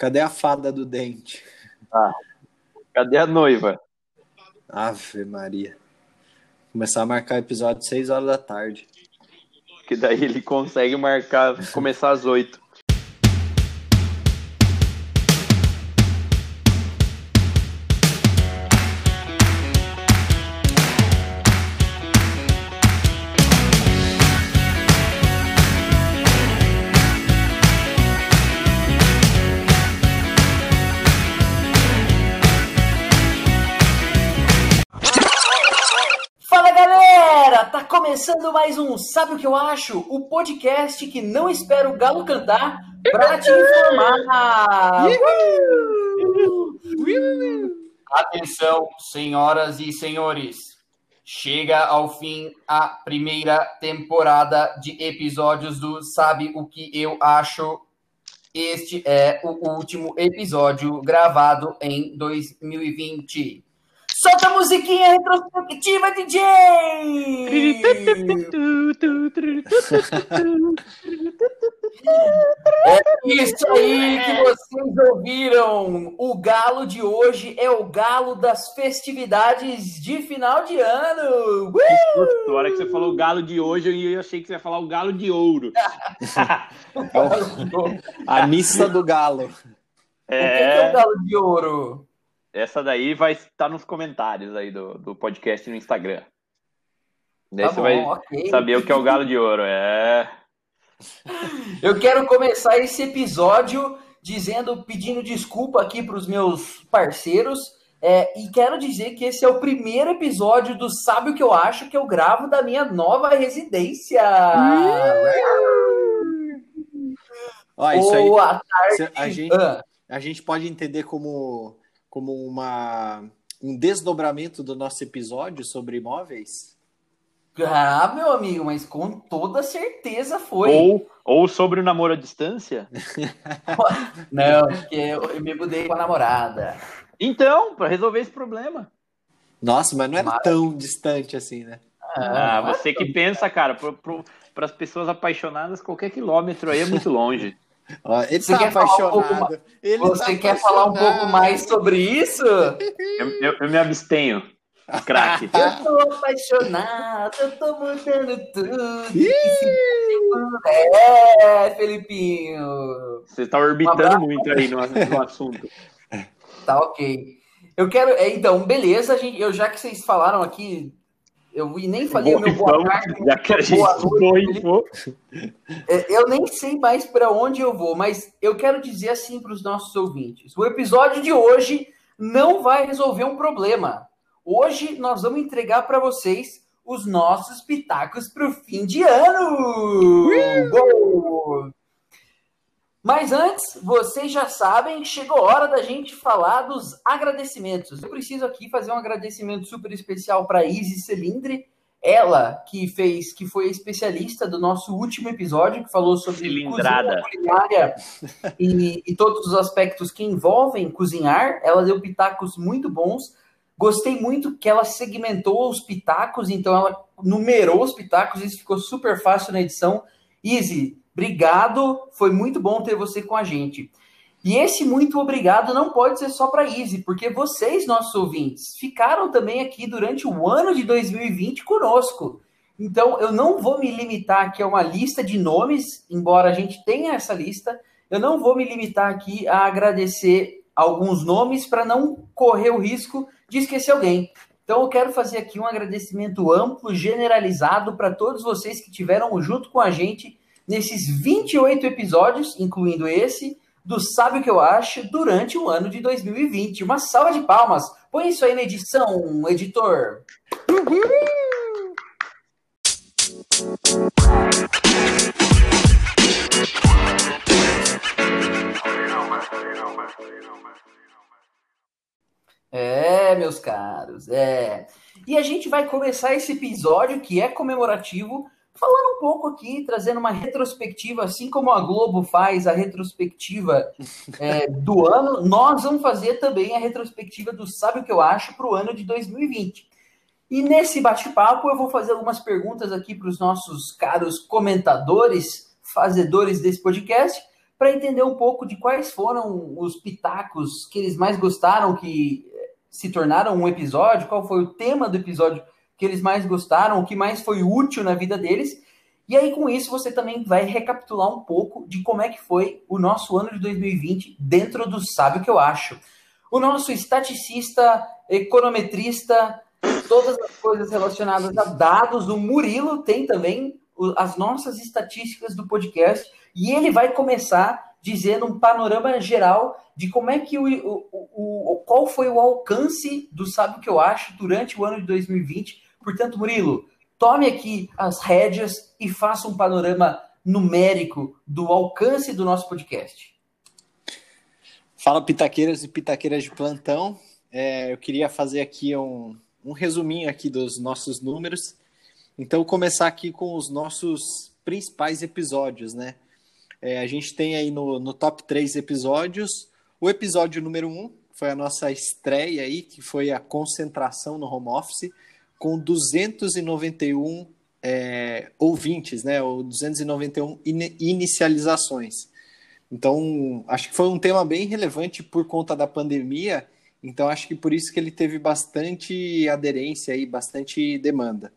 Cadê a fada do dente? Ah, cadê a noiva? Ave Maria. Começar a marcar episódio 6 horas da tarde. Que daí ele consegue marcar, começar às 8. Mais um Sabe o que eu acho? O podcast que não espera o galo cantar pra te informar. Atenção, senhoras e senhores. Chega ao fim a primeira temporada de episódios do Sabe o que eu acho? Este é o último episódio gravado em 2020. Solta a musiquinha retrospectiva, DJ! É isso aí que vocês ouviram. O galo de hoje é o galo das festividades de final de ano. Uh! Na hora que você falou o galo de hoje, eu achei que você ia falar o galo de ouro. A missa do galo. O que é o É, galo de ouro? Essa daí vai estar nos comentários aí do, do podcast no Instagram. Daí Tá você bom, vai ok. saber o que é o galo de ouro. É. Eu quero começar esse episódio dizendo, pedindo desculpa aqui para os meus parceiros. é, e quero dizer que esse é o primeiro episódio do Sabe o que eu acho que eu gravo da minha nova residência. Ó, isso aí. Boa tarde. A gente, Ah, a gente pode entender como, como uma, um desdobramento do nosso episódio sobre imóveis? Ah, meu amigo, mas com toda certeza foi. Ou, ou sobre o namoro à distância. Não, porque eu, eu me mudei com a namorada. Então, para resolver esse problema. Nossa, mas não era Mas- tão distante assim, né? Ah, você que pensa, cara, para as pessoas apaixonadas, qualquer quilômetro aí é muito longe. Ó, ele Você tá quer falar um pouco apaixonado. Ele Você tá quer falar um pouco apaixonado. mais sobre isso? Eu, eu- eu me abstenho, craque. Eu tô apaixonado, eu tô mudando tudo. Ih! É, Felipinho. Você está Um orbitando abraço. muito aí no, no assunto. Tá ok. Eu quero. é, Então, beleza, gente. Eu, já que vocês falaram aqui, eu nem falei o meu boa Vamos, tarde. já que a gente boa noite, boifou. É, Eu nem sei mais para onde eu vou, mas eu quero dizer assim para os nossos ouvintes: o episódio de hoje não vai resolver um problema. Hoje nós vamos entregar para vocês os nossos pitacos para o fim de ano. Gol! Mas antes, vocês já sabem, chegou a hora da gente falar dos agradecimentos. Eu preciso aqui fazer um agradecimento super especial para Izzy Celindre, ela que fez, que foi especialista do nosso último episódio, que falou sobre Cilindrada. cozinha culinária e, e todos os aspectos que envolvem cozinhar. Ela deu pitacos muito bons. Gostei muito que ela segmentou os pitacos, então ela numerou os pitacos, isso ficou super fácil na edição. Izzy, obrigado, foi muito bom ter você com a gente. E esse muito obrigado não pode ser só para Easy, porque vocês, nossos ouvintes, ficaram também aqui durante o ano de 2020 conosco. Então, eu não vou me limitar aqui a uma lista de nomes, embora a gente tenha essa lista, eu não vou me limitar aqui a agradecer alguns nomes para não correr o risco de esquecer alguém. Então, eu quero fazer aqui um agradecimento amplo, generalizado para todos vocês que tiveram junto com a gente nesses 28 episódios, incluindo esse, do Sabe o que eu acho durante o ano de 2020. Uma salva de palmas. Põe isso aí na edição, editor. É, meus caros, é. E a gente vai começar esse episódio que é comemorativo, falando um pouco aqui, trazendo uma retrospectiva, assim como a Globo faz a retrospectiva é, do ano, nós vamos fazer também a retrospectiva do Sabe o que eu acho para o ano de 2020. E nesse bate-papo eu vou fazer algumas perguntas aqui para os nossos caros comentadores, fazedores desse podcast, para entender um pouco de quais foram os pitacos que eles mais gostaram, que se tornaram um episódio, qual foi o tema do episódio que eles mais gostaram, o que mais foi útil na vida deles. E aí, com isso, você também vai recapitular um pouco de como é que foi o nosso ano de 2020 dentro do Sabe o que eu acho. O nosso estaticista, econometrista, todas as coisas relacionadas a dados, o Murilo tem também as nossas estatísticas do podcast e ele vai começar dizendo um panorama geral de como é que o, o, o, qual foi o alcance do Sabe o que eu acho durante o ano de 2020. Portanto, Murilo, tome aqui as rédeas e faça um panorama numérico do alcance do nosso podcast. Fala, pitaqueiras e pitaqueiras de plantão. É, eu queria fazer aqui um, um resuminho aqui dos nossos números. Então, começar aqui com os nossos principais episódios, né? É, a gente tem aí no, no top 3 episódios o episódio número 1, foi a nossa estreia aí, que foi a concentração no home office, com 291 é, ouvintes, né? Ou 291 in inicializações. Então, acho que foi um tema bem relevante por conta da pandemia. Então, acho que por isso que ele teve bastante aderência e bastante demanda.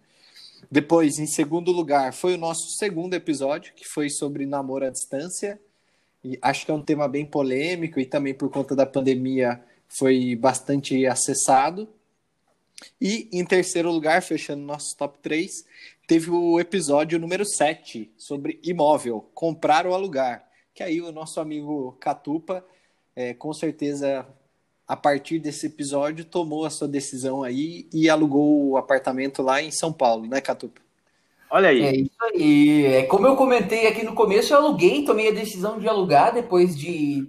Depois, em segundo lugar, foi o nosso segundo episódio, que foi sobre namoro à distância. E acho que é um tema bem polêmico e também por conta da pandemia foi bastante acessado. E em terceiro lugar, fechando nosso top 3, teve o episódio número 7 sobre imóvel, comprar ou alugar. Que aí o nosso amigo Catupa, é, com certeza a partir desse episódio, tomou a sua decisão aí e alugou o apartamento lá em São Paulo, né, Catupa? Olha aí. É isso aí. É, como eu comentei aqui no começo, eu aluguei, tomei a decisão de alugar depois de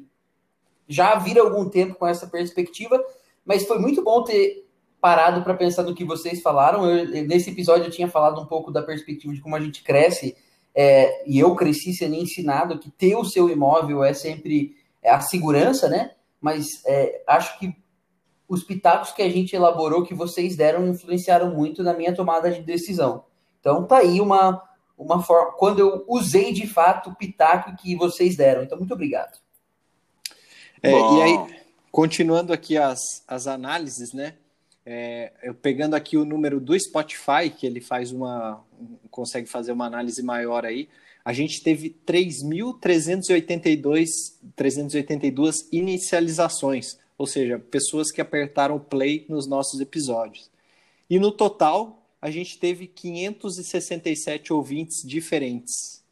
já vir algum tempo com essa perspectiva, mas foi muito bom ter parado para pensar no que vocês falaram. Eu, nesse episódio eu tinha falado um pouco da perspectiva de como a gente cresce, é, e eu cresci sendo ensinado que ter o seu imóvel é sempre é a segurança, né? mas é, acho que os pitacos que a gente elaborou, que vocês deram, influenciaram muito na minha tomada de decisão. Então tá aí uma, uma forma, quando eu usei de fato o pitaco que vocês deram. Então, muito obrigado. É, e aí, continuando aqui as, as análises, né? É, eu pegando aqui o número do Spotify, que ele faz uma. consegue fazer uma análise maior aí a gente teve 3.382 inicializações, ou seja, pessoas que apertaram play nos nossos episódios. E no total, a gente teve 567 ouvintes diferentes.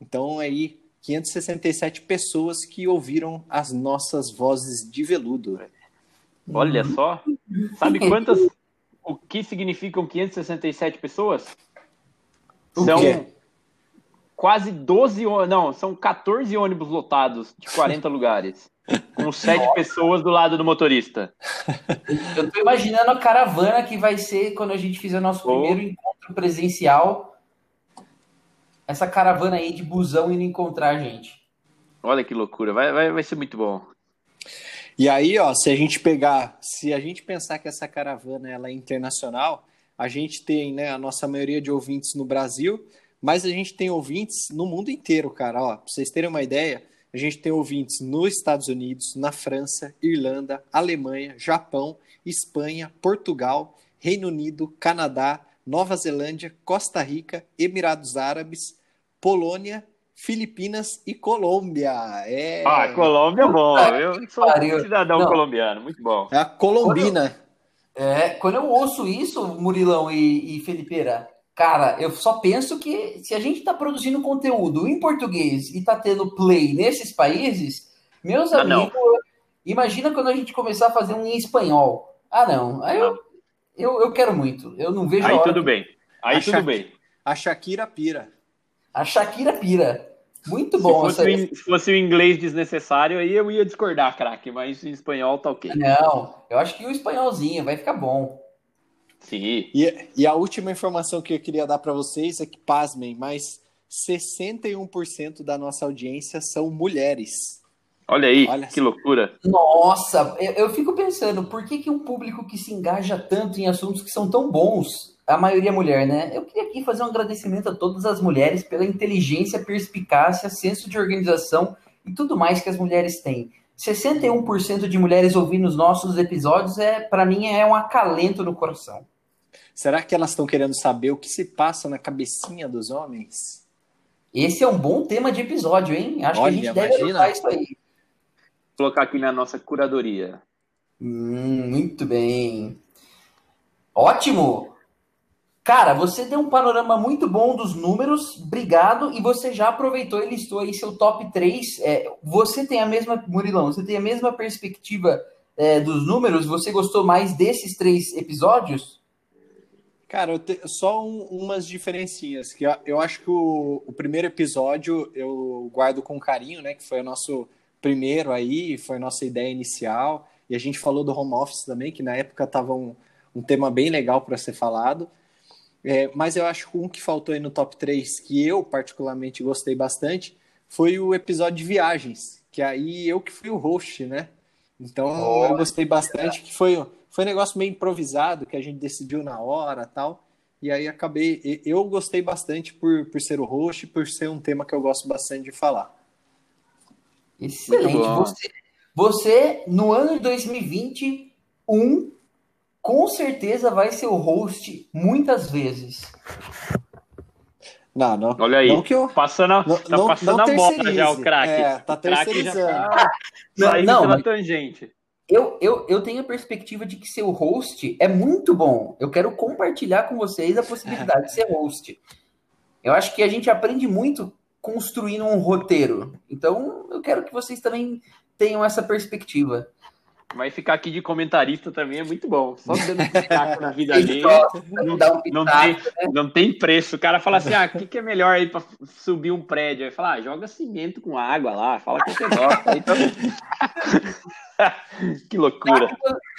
Então, aí, 567 pessoas que ouviram as nossas vozes de veludo. Olha só. Sabe quantas. o que significam 567 pessoas? O São quê? quase 12, não, são 14 ônibus lotados de 40 lugares, com sete pessoas do lado do motorista. Eu tô imaginando a caravana que vai ser quando a gente fizer nosso oh. primeiro encontro presencial. Essa caravana aí de busão indo encontrar a gente. Olha que loucura, vai, vai, vai ser muito bom. E aí, ó, se a gente pegar, se a gente pensar que essa caravana ela é internacional, a gente tem, né, a nossa maioria de ouvintes no Brasil, mas a gente tem ouvintes no mundo inteiro, cara. Ó, pra vocês terem uma ideia, a gente tem ouvintes nos Estados Unidos, na França, Irlanda, Alemanha, Japão, Espanha, Portugal, Reino Unido, Canadá, Nova Zelândia, Costa Rica, Emirados Árabes, Polônia, Filipinas e Colômbia. É... Ah, Colômbia é bom. Eu sou um cidadão Não. colombiano, muito bom. É a colombina. Quando eu, é, quando eu ouço isso, Murilão e, e Felipeira, Cara, eu só penso que se a gente está produzindo conteúdo em português e está tendo play nesses países, meus ah, amigos, não. imagina quando a gente começar a fazer um em espanhol. Ah, não. Aí eu, eu, eu quero muito. Eu não vejo. Aí tudo bem. Aí a tudo Sha bem. A Shakira pira. A Shakira pira. Muito bom. Se fosse, essa... se fosse o inglês desnecessário, aí eu ia discordar, craque, mas em espanhol tá ok. Não, eu acho que o espanholzinho vai ficar bom. Sim. E, e a última informação que eu queria dar para vocês é que, pasmem, mas 61% da nossa audiência são mulheres. Olha aí, Olha que assim. loucura. Nossa, eu, eu, fico pensando, por que, que um público que se engaja tanto em assuntos que são tão bons, a maioria é mulher, né? Eu queria aqui fazer um agradecimento a todas as mulheres pela inteligência, perspicácia, senso de organização e tudo mais que as mulheres têm. 61% de mulheres ouvindo os nossos episódios é, para mim, é um acalento no coração. Será que elas estão querendo saber o que se passa na cabecinha dos homens? Esse é um bom tema de episódio, hein? Acho Olha, que a gente deve imagina. isso aí. Vou colocar aqui na nossa curadoria. Hum, muito bem. Ótimo! Cara, você deu um panorama muito bom dos números, obrigado, e você já aproveitou e listou aí seu top 3. É, você tem a mesma, Murilão, você tem a mesma perspectiva é, dos números? Você gostou mais desses três episódios? Cara, te- só um- umas diferencinhas. Que eu, eu acho que o, o primeiro episódio eu guardo com carinho, né? Que foi o nosso primeiro aí, foi a nossa ideia inicial. E a gente falou do home office também, que na época estava um, um tema bem legal para ser falado. É, mas eu acho que um que faltou aí no top 3, que eu particularmente gostei bastante, foi o episódio de viagens. Que aí eu que fui o host, né? Então eu gostei bastante, que foi, foi um negócio meio improvisado, que a gente decidiu na hora tal. E aí acabei. Eu gostei bastante por, por ser o host, por ser um tema que eu gosto bastante de falar. Excelente. Você, você, no ano de 2021, com certeza vai ser o host muitas vezes. Não, não. Olha aí, Não que eu. passando a, Não, tá não, passando não a bola já, o craque. É, tá O craque já terceirizando. tá saindo Não, mas- tangente. Eu, eu, eu tenho a perspectiva de que ser o host é muito bom. Eu quero compartilhar com vocês a possibilidade de ser host. Eu acho que a gente aprende muito construindo um roteiro. Então, eu quero que vocês também tenham essa perspectiva. Mas ficar aqui de comentarista também é muito bom. Só dando pitaco na vida Ele dele. Não, dá um não pitaco. tem, não tem preço. O cara fala assim: ah, o que, que é melhor aí pra subir um prédio? Aí fala, ah, joga cimento com água lá, fala que você gosta. Então... que loucura.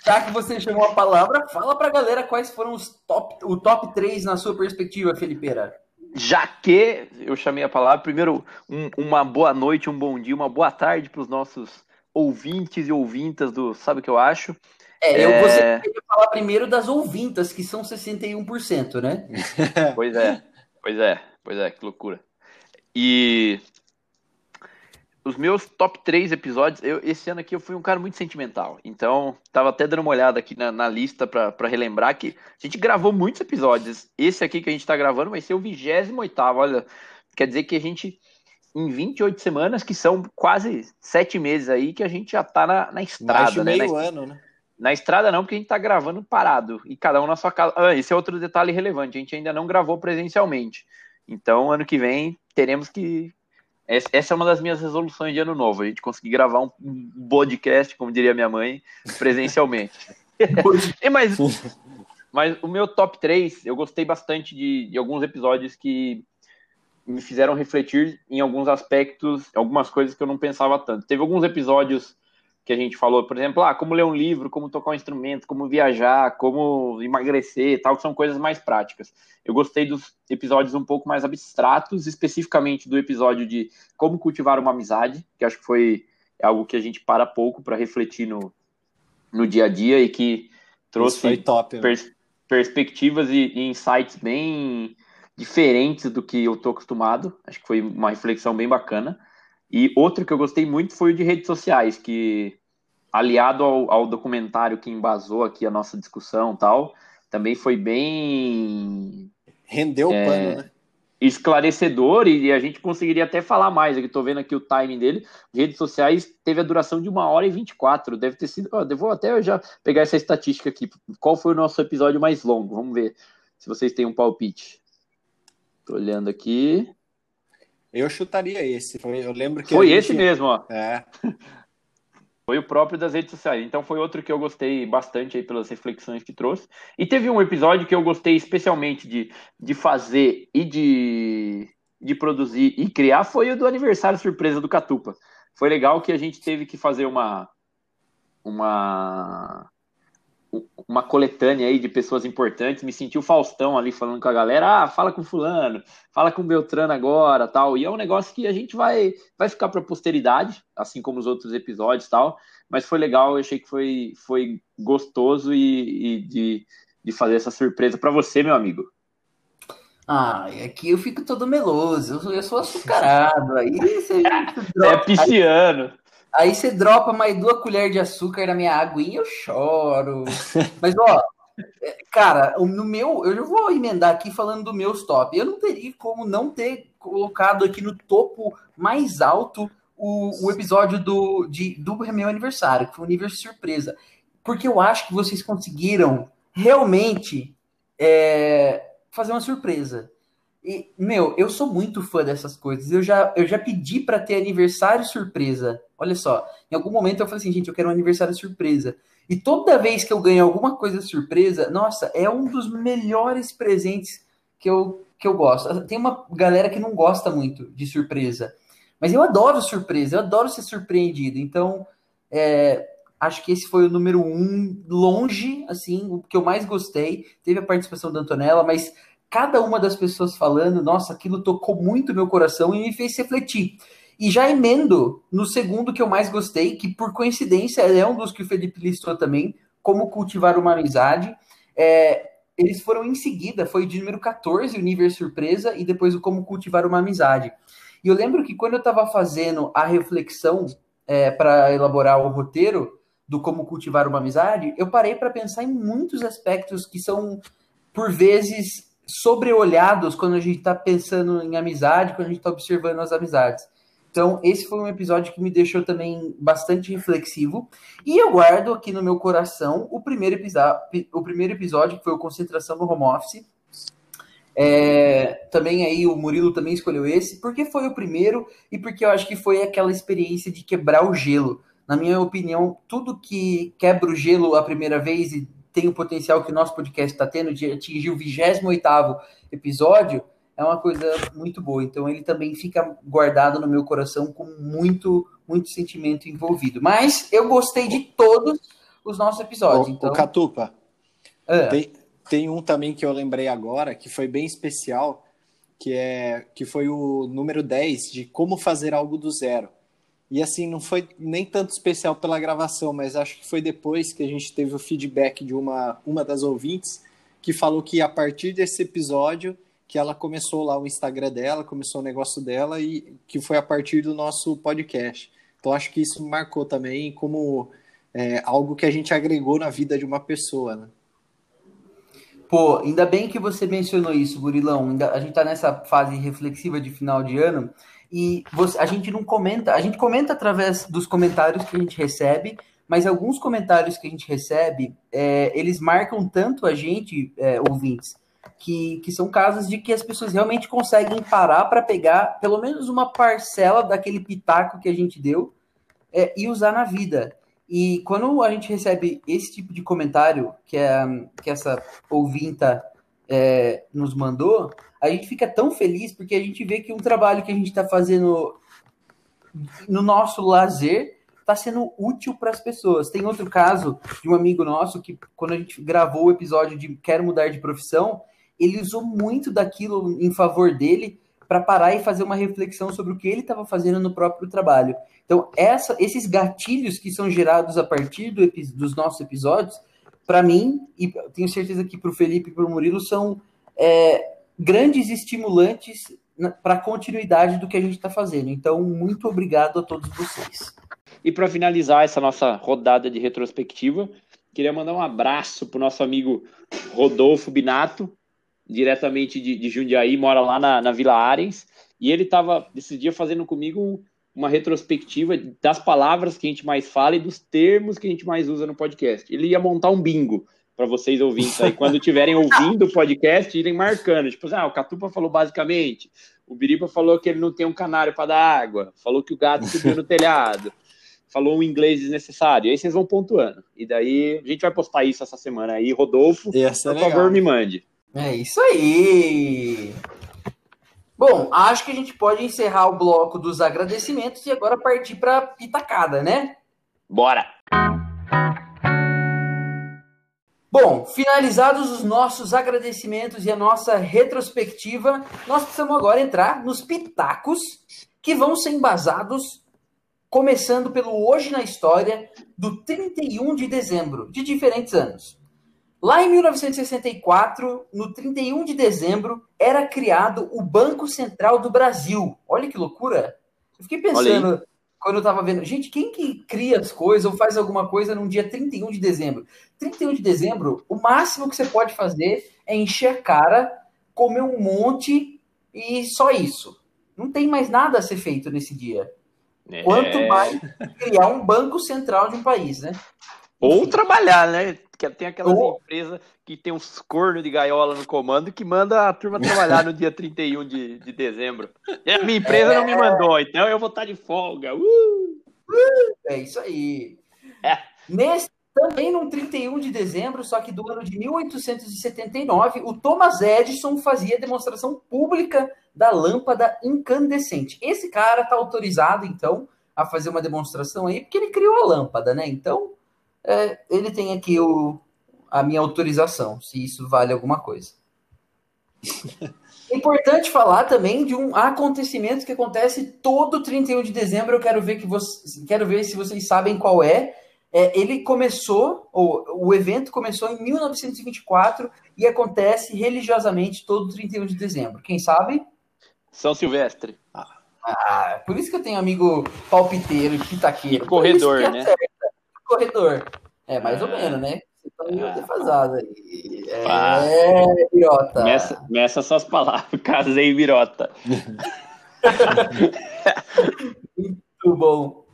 Já que você chamou a palavra, fala pra galera quais foram os top, o top 3 na sua perspectiva, Felipeira. Já que eu chamei a palavra, primeiro, um- uma boa noite, um bom dia, uma boa tarde para os nossos ouvintes e ouvintas do Sabe o que eu acho? É, eu É. gostaria falar primeiro das ouvintas, que são 61%, né? Pois é, pois é, pois é, que loucura. E os meus top 3 episódios, eu, esse ano aqui eu fui um cara muito sentimental. Então, tava até dando uma olhada aqui na, na lista pra pra relembrar que a gente gravou muitos episódios. Esse aqui que a gente tá gravando vai ser o 28 olha. Quer dizer que a gente, em 28 semanas, que são quase sete meses aí, que a gente já tá na, na estrada, Mais de né? Na meio ano, né? Na estrada não, porque a gente tá gravando parado. E cada um na sua casa. Ah, esse é outro detalhe relevante. A gente ainda não gravou presencialmente. Então, ano que vem, teremos que. Essa é uma das minhas resoluções de ano novo. A gente conseguir gravar um um podcast, como diria minha mãe, presencialmente. E mas, mas o meu top 3, eu gostei bastante de, de alguns episódios que me fizeram refletir em alguns aspectos, algumas coisas que eu não pensava tanto. Teve alguns episódios que a gente falou, por exemplo, ah, como ler um livro, como tocar um instrumento, como viajar, como emagrecer, tal, que são coisas mais práticas. Eu gostei dos episódios um pouco mais abstratos, especificamente do episódio de como cultivar uma amizade, que acho que foi algo que a gente para pouco para refletir no, no dia a dia e que trouxe top. né? pers- perspectivas e, e insights bem diferentes do que eu tô acostumado. Acho que foi uma reflexão bem bacana. E outro que eu gostei muito foi o de redes sociais, que aliado ao, ao documentário que embasou aqui a nossa discussão e tal, também foi bem Rendeu o É, pano, né? esclarecedor e, a gente conseguiria até falar mais. Aqui tô vendo aqui o timing dele. Redes sociais teve a duração de uma hora e 24. Deve ter sido. ó, vou até já pegar essa estatística aqui. Qual foi o nosso episódio mais longo? Vamos ver se vocês têm um palpite. Tô olhando aqui. Eu chutaria esse. Foi, eu lembro que. Foi a esse gente- mesmo, ó. É. Foi o próprio das redes sociais. Então foi outro que eu gostei bastante aí pelas reflexões que trouxe. E teve um episódio que eu gostei especialmente de, de fazer e de, de produzir e criar, foi o do aniversário surpresa do Catupa. Foi legal que a gente teve que fazer uma uma uma coletânea aí de pessoas importantes, me senti o Faustão ali falando com a galera, ah, fala com fulano, fala com Beltrano agora, tal, e é um negócio que a gente vai vai ficar para posteridade, assim como os outros episódios, tal, mas foi legal, eu achei que foi foi gostoso e, e de, de fazer essa surpresa para você, meu amigo. Ah, aqui eu fico todo meloso, eu sou, eu sou açucarado. Aí você é pisciano. Aí, você dropa mais duas colheres de açúcar na minha aguinha, eu choro. Mas, ó, é, cara, no meu, eu vou emendar aqui falando do meu top. Eu não teria como não ter colocado aqui no topo mais alto o, o episódio do, de, do meu aniversário, que foi um universo surpresa. Porque eu acho que vocês conseguiram realmente é, fazer uma surpresa. E, meu, eu sou muito fã dessas coisas. Eu já, eu já pedi para ter aniversário surpresa. Olha só, em algum momento eu falei assim, gente, eu quero um aniversário surpresa. E toda vez que eu ganho alguma coisa surpresa, nossa, é um dos melhores presentes que eu, que eu gosto. Tem uma galera que não gosta muito de surpresa. Mas eu adoro surpresa, eu adoro ser surpreendido. Então, é, acho que esse foi o número um, longe, assim, o que eu mais gostei. Teve a participação da Antonella, mas cada uma das pessoas falando, nossa, aquilo tocou muito meu coração e me fez refletir. E já emendo no segundo que eu mais gostei, que por coincidência é um dos que o Felipe listou também, como cultivar uma amizade. É, eles foram em seguida, foi de número 14, o Nível Surpresa, e depois o Como Cultivar uma Amizade. E eu lembro que quando eu estava fazendo a reflexão é, para elaborar o roteiro, do como cultivar uma amizade, eu parei para pensar em muitos aspectos que são, por vezes, sobreolhados quando a gente está pensando em amizade, quando a gente está observando as amizades. Então, esse foi um episódio que me deixou também bastante reflexivo. E eu guardo aqui no meu coração o primeiro, o primeiro episódio, que foi o Concentração no Home Office. É, também aí o Murilo também escolheu esse, porque foi o primeiro e porque eu acho que foi aquela experiência de quebrar o gelo na minha opinião, tudo que quebra o gelo a primeira vez e tem o potencial que o nosso podcast está tendo de atingir o 28 episódio, é uma coisa muito boa. Então ele também fica guardado no meu coração com muito, muito sentimento envolvido. Mas eu gostei de todos os nossos episódios. O, então... o Catupa, é. tem, tem um também que eu lembrei agora, que foi bem especial, que, é, que foi o número 10, de como fazer algo do zero. E assim, não foi nem tanto especial pela gravação, mas acho que foi depois que a gente teve o feedback de uma, uma das ouvintes que falou que a partir desse episódio que ela começou lá o Instagram dela, começou o negócio dela e que foi a partir do nosso podcast. Então acho que isso marcou também como é, algo que a gente agregou na vida de uma pessoa, né? Pô, ainda bem que você mencionou isso, Burilão. a gente tá nessa fase reflexiva de final de ano e você, a gente não comenta, a gente comenta através dos comentários que a gente recebe, mas alguns comentários que a gente recebe, é, eles marcam tanto a gente, é, ouvintes, que, que são casos de que as pessoas realmente conseguem parar para pegar pelo menos uma parcela daquele pitaco que a gente deu é, e usar na vida. E quando a gente recebe esse tipo de comentário que, é, que essa ouvinta é, nos mandou, a gente fica tão feliz porque a gente vê que um trabalho que a gente está fazendo no nosso lazer está sendo útil para as pessoas. Tem outro caso de um amigo nosso que, quando a gente gravou o episódio de Quero Mudar de Profissão, ele usou muito daquilo em favor dele para parar e fazer uma reflexão sobre o que ele estava fazendo no próprio trabalho. Então, essa, esses gatilhos que são gerados a partir do, dos nossos episódios para mim, e tenho certeza que para o Felipe e para o Murilo, são é, grandes estimulantes para a continuidade do que a gente está fazendo. Então, muito obrigado a todos vocês. E para finalizar essa nossa rodada de retrospectiva, queria mandar um abraço para o nosso amigo Rodolfo Binato, diretamente de, de Jundiaí, mora lá na, na Vila Arens, e ele estava esse dia fazendo comigo uma retrospectiva das palavras que a gente mais fala e dos termos que a gente mais usa no podcast. Ele ia montar um bingo para vocês ouvintes aí, quando estiverem ouvindo o podcast, irem marcando. Tipo assim, ah, o Catupa falou basicamente, o Biriba falou que ele não tem um canário para dar água, falou que o gato subiu no telhado, falou um inglês desnecessário. E aí vocês vão pontuando. E daí a gente vai postar isso essa semana aí. Rodolfo, Essa é por é favor, me mande. É isso aí! Bom, acho que a gente pode encerrar o bloco dos agradecimentos e agora partir para pitacada, né? Bora! Bom, finalizados os nossos agradecimentos e a nossa retrospectiva, nós precisamos agora entrar nos pitacos que vão ser embasados, começando pelo Hoje na História, do 31 de dezembro, de diferentes anos. Lá em 1964, no 31 de dezembro, era criado o Banco Central do Brasil. Olha que loucura! Eu fiquei pensando, quando eu tava vendo, gente, quem que cria as coisas ou faz alguma coisa num dia 31 de dezembro? 31 de dezembro, o máximo que você pode fazer é encher a cara, comer um monte e só isso. Não tem mais nada a ser feito nesse dia. É... Quanto mais criar um banco central de um país, né? Ou trabalhar, né? Que tem aquelas Ou... empresas que tem uns cornos de gaiola no comando que manda a turma trabalhar no dia 31 de, de dezembro. E a minha empresa é... não me mandou, então eu vou estar de folga. Uh! É isso aí. É. Nesse, também no 31 de dezembro, só que do ano de 1879, o Thomas Edison fazia demonstração pública da lâmpada incandescente. Esse cara está autorizado, então, a fazer uma demonstração aí, porque ele criou a lâmpada, né? Então, é, ele tem aqui o, a minha autorização, se isso vale alguma coisa. É importante falar também de um acontecimento que acontece todo 31 de dezembro. Eu quero ver que vocês, quero ver se vocês sabem qual é. É ele começou, ou, o evento começou em 1924 e acontece religiosamente todo 31 de dezembro. Quem sabe? São Silvestre. Ah, por isso que eu tenho amigo palpiteiro, pitaqueiro. E corredor, né? corredor. É, mais ou menos, né? Você tá meio ah. defasado aí. É, Birota. Meça, meça suas palavras, casei Birota. Muito bom.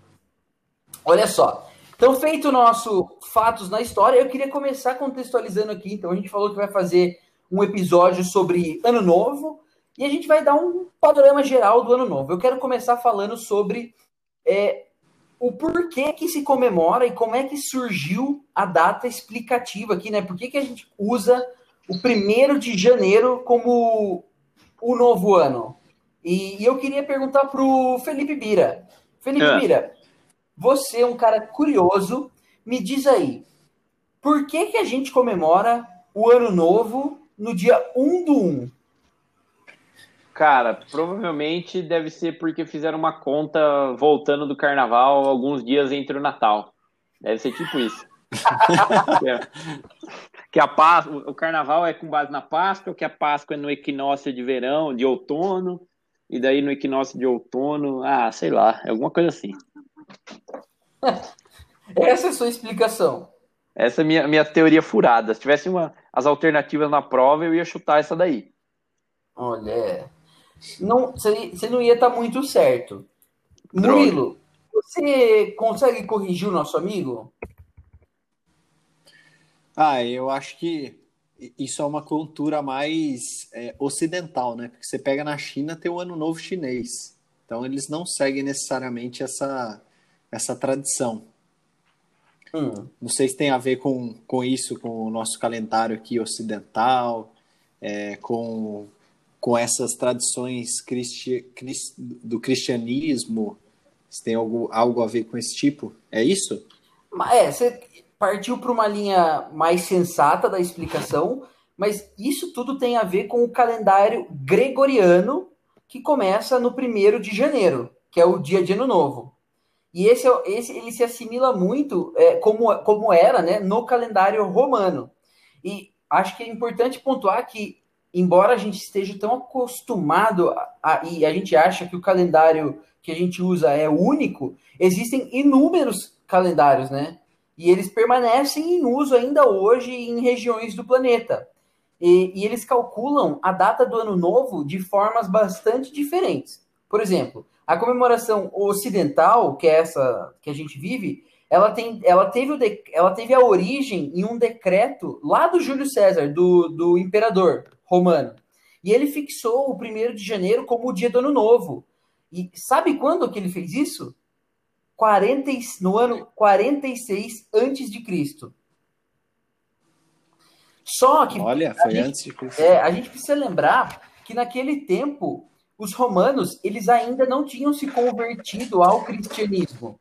Olha só. Então, feito o nosso Fatos na História, eu queria começar contextualizando aqui. Então, a gente falou que vai fazer um episódio sobre Ano Novo e a gente vai dar um panorama geral do Ano Novo. Eu quero começar falando sobre é, o porquê que se comemora e como é que surgiu a data explicativa aqui, né? Por que, que a gente usa o primeiro de janeiro como o novo ano? E, e eu queria perguntar para o Felipe Bira. Felipe é. Bira, você é um cara curioso, me diz aí, por que, que a gente comemora o ano novo no dia 1 do 1? Cara, provavelmente deve ser porque fizeram uma conta voltando do carnaval alguns dias entre o Natal. Deve ser tipo isso. que a Páscoa, o carnaval é com base na Páscoa, que a Páscoa é no equinócio de verão, de outono, e daí no equinócio de outono, ah, sei lá, é alguma coisa assim. Essa é a sua explicação. Essa é a minha, minha teoria furada. Se tivesse uma, as alternativas na prova, eu ia chutar essa daí. Olha, não, você não ia estar tá muito certo. Murilo, você consegue corrigir o nosso amigo? Ah, eu acho que isso é uma cultura mais é, ocidental, né? Porque você pega na China, tem o Ano Novo Chinês. Então, eles não seguem necessariamente essa, essa tradição. Hum. Não sei se tem a ver com, com isso, com o nosso calendário aqui ocidental, é, com com essas tradições cristi do cristianismo? Você tem algo, algo a ver com esse tipo? É isso? É, você partiu para uma linha mais sensata da explicação, mas isso tudo tem a ver com o calendário gregoriano que começa no primeiro de janeiro, que é o dia de Ano Novo. E esse, é esse ele se assimila muito é, como, como era né, no calendário romano. E acho que é importante pontuar que embora a gente esteja tão acostumado a, a, e a gente acha que o calendário que a gente usa é único, existem inúmeros calendários, né? E eles permanecem em uso ainda hoje em regiões do planeta. E, e eles calculam a data do ano novo de formas bastante diferentes. Por exemplo, a comemoração ocidental, que é essa que a gente vive, ela, tem, ela, teve, o de, ela teve a origem em um decreto lá do Júlio César, do, do imperador, romano. E ele fixou o 1 de janeiro como o dia do ano novo. E sabe quando que ele fez isso? 40, no ano 46 antes de Cristo. Só que Olha, foi gente, antes de Cristo. É, a gente precisa lembrar que naquele tempo os romanos, eles ainda não tinham se convertido ao cristianismo.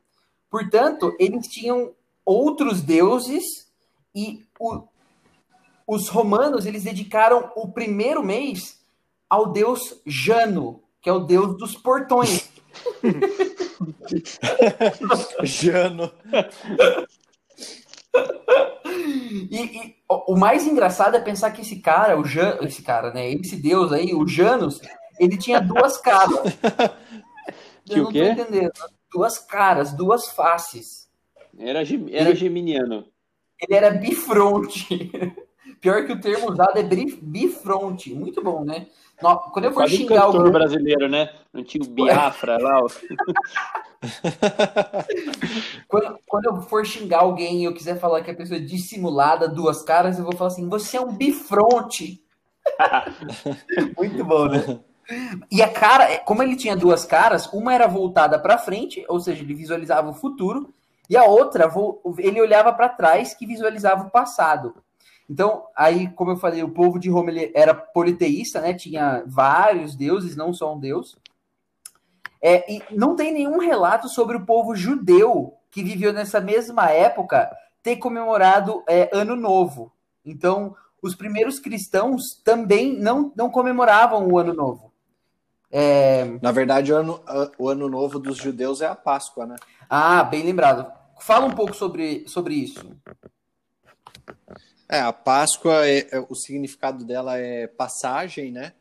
Portanto, eles tinham outros deuses e o, os romanos eles dedicaram o primeiro mês ao deus Jano, que é o deus dos portões. Jano. E, e, o mais engraçado é pensar que esse cara, o Jan, esse cara, né? Esse deus aí, o Janus, ele tinha duas caras. Que o quê? entendendo. Duas caras, duas faces. Era, era geminiano. Ele era bifronte. Pior que o termo usado é bifronte. Muito bom, né? Quando eu for Quase xingar um alguém... brasileiro, né? Não tinha o Biafra lá. quando, quando eu for xingar alguém e eu quiser falar que a pessoa é dissimulada, duas caras, eu vou falar assim: você é um bifronte. Muito bom, né? E a cara, como ele tinha duas caras, uma era voltada para frente, ou seja, ele visualizava o futuro, e a outra ele olhava para trás, que visualizava o passado. Então, aí, como eu falei, o povo de Roma era politeísta, né? Tinha vários deuses, não só um deus. É, e não tem nenhum relato sobre o povo judeu que viveu nessa mesma época ter comemorado é, Ano Novo. Então, os primeiros cristãos também não, não comemoravam o Ano Novo. É... Na verdade, o ano, o ano Novo dos judeus é a Páscoa, né? Ah, bem lembrado. Fala um pouco sobre, sobre isso. É, a Páscoa, é, é, o significado dela é passagem, né?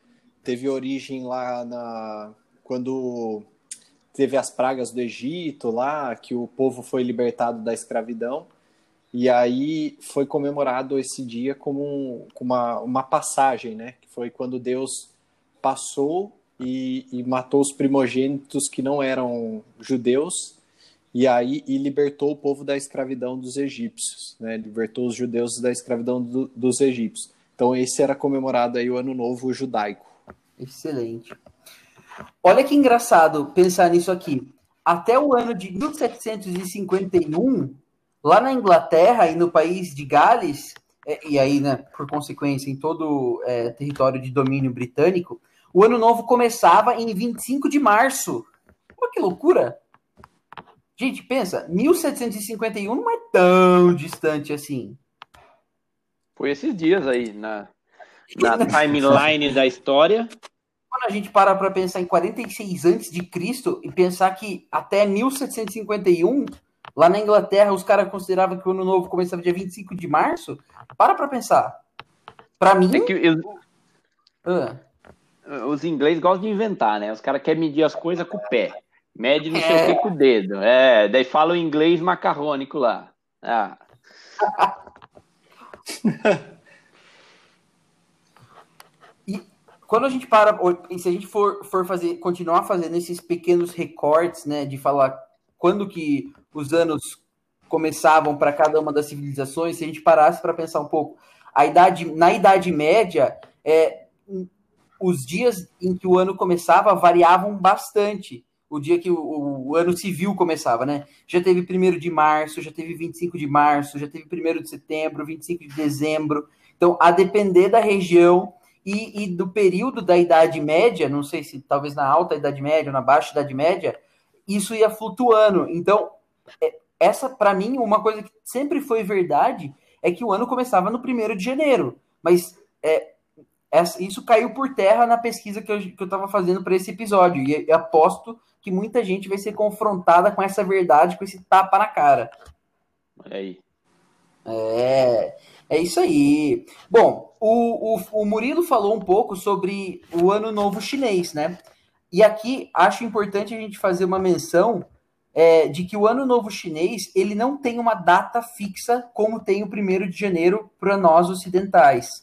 Teve origem lá na quando teve as pragas do Egito lá, que o povo foi libertado da escravidão. E aí foi comemorado esse dia como, um, como uma, uma passagem, né? Que foi quando Deus passou e, e matou os primogênitos que não eram judeus e aí e libertou o povo da escravidão dos egípcios, né? Libertou os judeus da escravidão do, dos egípcios. Então esse era comemorado aí o ano novo judaico. Excelente. Olha que engraçado pensar nisso aqui. Até o ano de 1751, lá na Inglaterra e no país de Gales, é, e aí, né, por consequência, em todo é, território de domínio britânico, o ano novo começava em 25 de março. Olha que loucura! Gente, pensa, 1751 não é tão distante assim. Foi esses dias aí, na, na timeline da história. Quando a gente para para pensar em 46 antes de Cristo e pensar que até 1751, lá na Inglaterra, os caras consideravam que o ano novo começava dia 25 de março, para para pensar. Para mim... É que eu... ah. Os ingleses gostam de inventar, né? Os caras querem medir as coisas com o pé. Mede não sei o que é. com o dedo. É, daí fala o inglês macarrônico lá. Ah. e quando a gente para, e se a gente for, for fazer, continuar fazendo esses pequenos recortes, né, de falar quando que os anos começavam para cada uma das civilizações, se a gente parasse para pensar um pouco, a idade, na Idade Média, é, os dias em que o ano começava variavam bastante o dia que o, o, ano civil começava, né? Já teve 1 de março, já teve 25 de março, já teve 1 de setembro, 25 de dezembro. Então, a depender da região e, e, do período da Idade Média, não sei se talvez na alta Idade Média ou na baixa Idade Média, isso ia flutuando. Então, é, essa, para mim, uma coisa que sempre foi verdade é que o ano começava no 1 de janeiro. Mas é, essa, isso caiu por terra na pesquisa que eu estava fazendo para esse episódio. E aposto que muita gente vai ser confrontada com essa verdade, com esse tapa na cara. Olha aí. É, é isso aí. Bom, o, o, o Murilo falou um pouco sobre o Ano Novo Chinês, né? E aqui acho importante a gente fazer uma menção é, de que o Ano Novo Chinês ele não tem uma data fixa como tem o primeiro de janeiro para nós ocidentais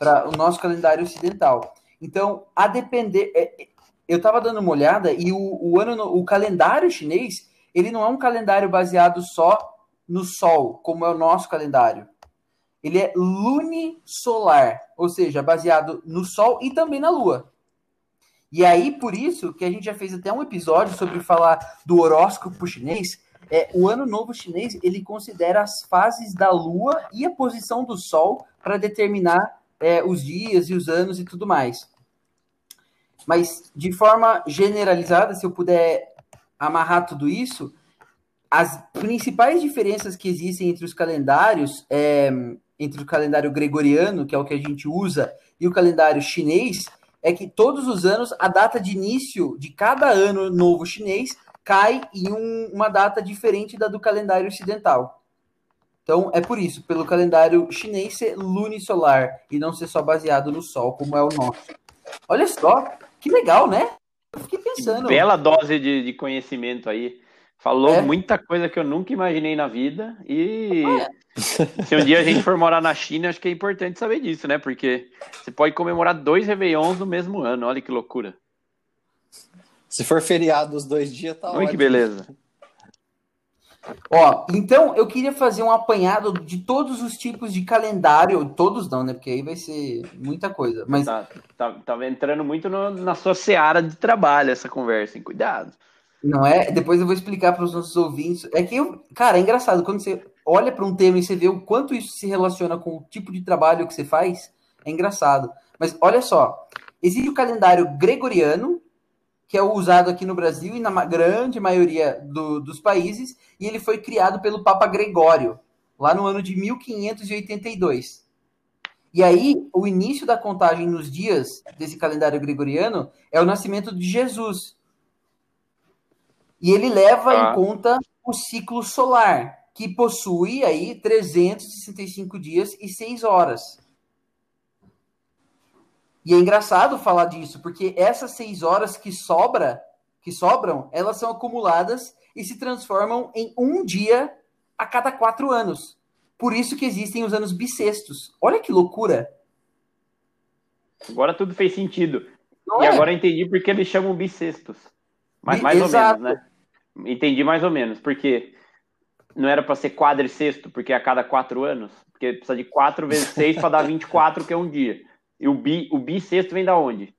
para o nosso calendário ocidental. Então, a depender. É, eu estava dando uma olhada e o, o, ano, o calendário chinês, ele não é um calendário baseado só no Sol, como é o nosso calendário. Ele é lunisolar, ou seja, baseado no Sol e também na Lua. E aí, por isso, que a gente já fez até um episódio sobre falar do horóscopo chinês, é, o ano novo chinês ele considera as fases da Lua e a posição do Sol para determinar é, os dias e os anos e tudo mais. Mas, de forma generalizada, se eu puder amarrar tudo isso, as principais diferenças que existem entre os calendários, é, entre o calendário gregoriano, que é o que a gente usa, e o calendário chinês, é que todos os anos a data de início de cada ano novo chinês cai em um, uma data diferente da do calendário ocidental. Então é por isso, pelo calendário chinês ser lunisolar e não ser só baseado no Sol, como é o nosso. Olha só, que legal, né? Eu fiquei pensando. Bela dose de, de conhecimento aí. Falou é. muita coisa que eu nunca imaginei na vida. E é. se um dia a gente for morar na China, acho que é importante saber disso, né? Porque você pode comemorar dois Réveillons no mesmo ano. Olha que loucura. Se for feriado os dois dias, tá Olha ótimo. que beleza. Ó, então eu queria fazer um apanhado de todos os tipos de calendário, todos não, né? Porque aí vai ser muita coisa. Mas tá, tá, tá entrando muito no, na sua seara de trabalho essa conversa, hein? Cuidado. Não é? Depois eu vou explicar para os nossos ouvintes. É que eu, cara, é engraçado quando você olha para um tema e você vê o quanto isso se relaciona com o tipo de trabalho que você faz. É engraçado. Mas olha só, existe o calendário gregoriano, que é usado aqui no Brasil e na grande maioria do, dos países, e ele foi criado pelo Papa Gregório, lá no ano de 1582. E aí, o início da contagem nos dias desse calendário gregoriano é o nascimento de Jesus. E ele leva ah. em conta o ciclo solar, que possui aí 365 dias e 6 horas. E é engraçado falar disso, porque essas seis horas que sobra, que sobram, elas são acumuladas e se transformam em um dia a cada quatro anos. Por isso que existem os anos bissextos. Olha que loucura! Agora tudo fez sentido. Não e é? agora eu entendi porque eles chamam bissextos. Mas mais Exato. ou menos, né? Entendi mais ou menos, porque não era para ser quadricexto, porque é a cada quatro anos, porque precisa de quatro vezes seis para dar 24, que é um dia. E o bi, o bissexto vem da onde?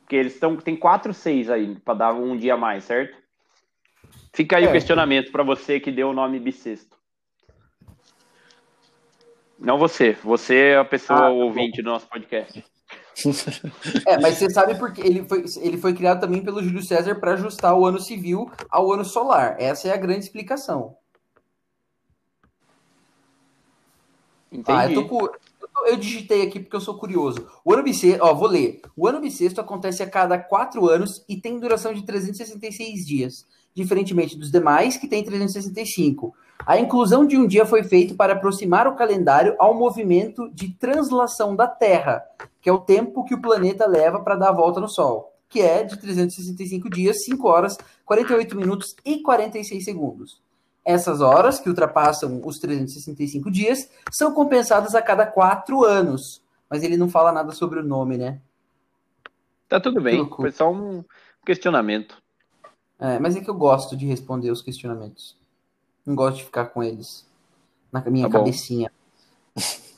Porque eles estão tem quatro seis aí para dar um dia a mais, certo? Fica aí é. o questionamento para você que deu o nome bissexto. Não você, você é a pessoa ah, tá ouvinte bom. do nosso podcast. É, mas você sabe porque ele foi, ele foi criado também pelo Júlio César para ajustar o ano civil ao ano solar. Essa é a grande explicação. Entendi. Ah, eu tô eu digitei aqui porque eu sou curioso. O ano bissexto, ó, vou ler. O ano bissexto acontece a cada quatro anos e tem duração de 366 dias, diferentemente dos demais, que tem 365. A inclusão de um dia foi feita para aproximar o calendário ao movimento de translação da Terra, que é o tempo que o planeta leva para dar a volta no Sol, que é de 365 dias, 5 horas, 48 minutos e 46 segundos. Essas horas, que ultrapassam os 365 dias, são compensadas a cada quatro anos. Mas ele não fala nada sobre o nome, né? Tá tudo bem, foi só um questionamento. É, mas é que eu gosto de responder os questionamentos. Não gosto de ficar com eles na minha tá cabecinha.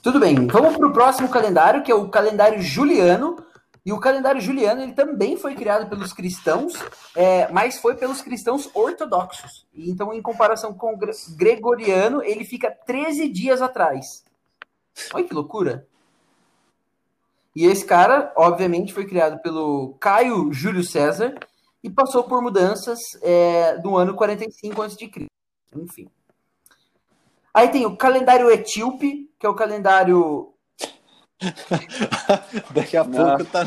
Tudo bem, vamos para o próximo calendário, que é o calendário juliano, e o calendário juliano ele também foi criado pelos cristãos, é, mas foi pelos cristãos ortodoxos. Então, em comparação com o gregoriano, ele fica 13 dias atrás. Olha que loucura! E esse cara, obviamente, foi criado pelo Caio Júlio César e passou por mudanças é, do ano 45 a.C. Enfim. Aí tem o calendário etíope, que é o calendário Daqui a pouco tá.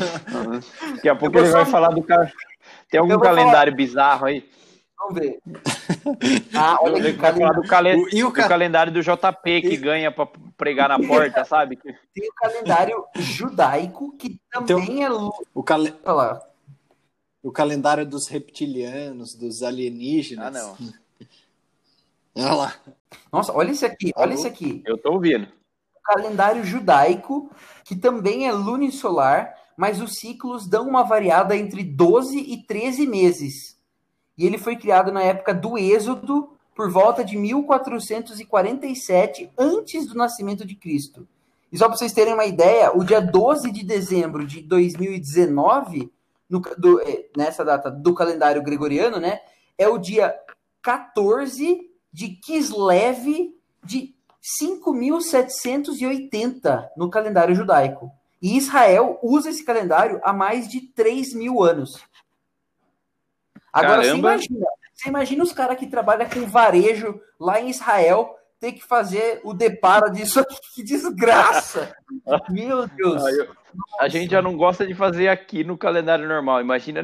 Daqui a pouco ele vai falar do cara. Tem algum calendário falar... bizarro aí? Vamos ver. Ah, olha aqui, vai falar do, calen... o, e o, ca... calendário do JP que ganha para pregar na porta, sabe? Tem o calendário judaico que também é o cal... O calendário dos reptilianos, dos alienígenas. Ah, não. Olha lá. Nossa, olha esse aqui, olha esse aqui. Eu tô ouvindo calendário judaico, que também é lunisolar, mas os ciclos dão uma variada entre 12 e 13 meses. E ele foi criado na época do Êxodo, por volta de 1447, antes do nascimento de Cristo. E só para vocês terem uma ideia, o dia 12 de dezembro de 2019, no, do, é, nessa data do calendário gregoriano, né, é o dia 14 de Kislev de 5.780 no calendário judaico. E Israel usa esse calendário há mais de 3 mil anos. Agora, você imagina, você imagina os caras que trabalham com varejo lá em Israel ter que fazer o deparo disso aqui. Que desgraça! Meu Deus! a gente já não gosta de fazer aqui no calendário normal. Imagina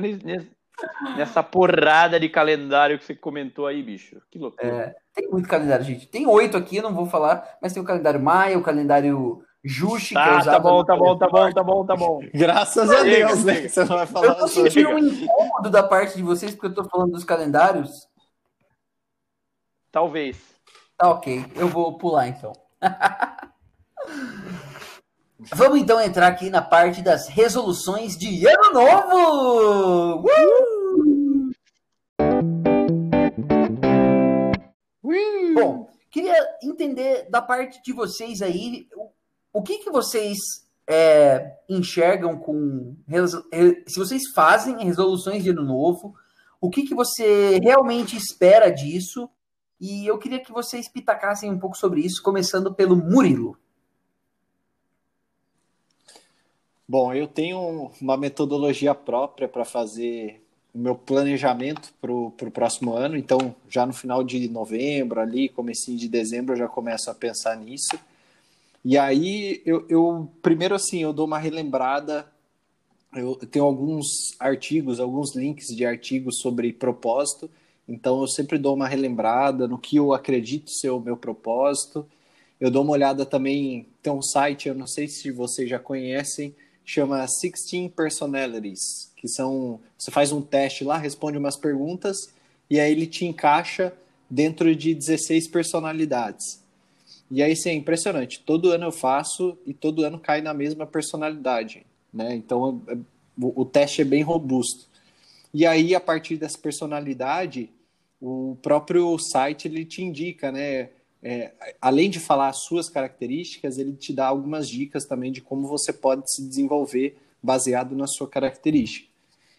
nessa porrada de calendário que você comentou aí, bicho. Que loucura. É, tem muito calendário, gente. Tem oito aqui, eu não vou falar, mas tem o calendário Maia, o calendário Juche, que é Tá, usado tá bom, tá bom, tá bom, tá bom, tá bom. Graças a Deus, né? que Você não vai Eu falar tô sobre. sentindo um incômodo da parte de vocês, porque eu tô falando dos calendários. Talvez. Tá ok, eu vou pular então. Vamos então entrar aqui na parte das resoluções de ano novo! Uh! Bom, queria entender da parte de vocês aí, o, que que vocês é, enxergam com... Se vocês fazem resoluções de ano novo, o que que você realmente espera disso? E eu queria que vocês pitacassem um pouco sobre isso, começando pelo Murilo. Bom, eu tenho uma metodologia própria para fazer o meu planejamento para o próximo ano, então já no final de novembro, ali, comecinho de dezembro, eu já começo a pensar nisso. E aí, eu, eu primeiro assim, eu dou uma relembrada, eu tenho alguns artigos, alguns links de artigos sobre propósito, então eu sempre dou uma relembrada no que eu acredito ser o meu propósito. Eu dou uma olhada também, tem um site, eu não sei se vocês já conhecem, chama 16 Personalities, que são, você faz um teste lá, responde umas perguntas e aí ele te encaixa dentro de 16 personalidades. E aí, sim, é impressionante. Todo ano eu faço e todo ano cai na mesma personalidade, né? Então, é- o, o teste é bem robusto. E aí, a partir dessa personalidade, o próprio site ele te indica, né? É, além de falar as suas características, ele te dá algumas dicas também de como você pode se desenvolver baseado na sua característica.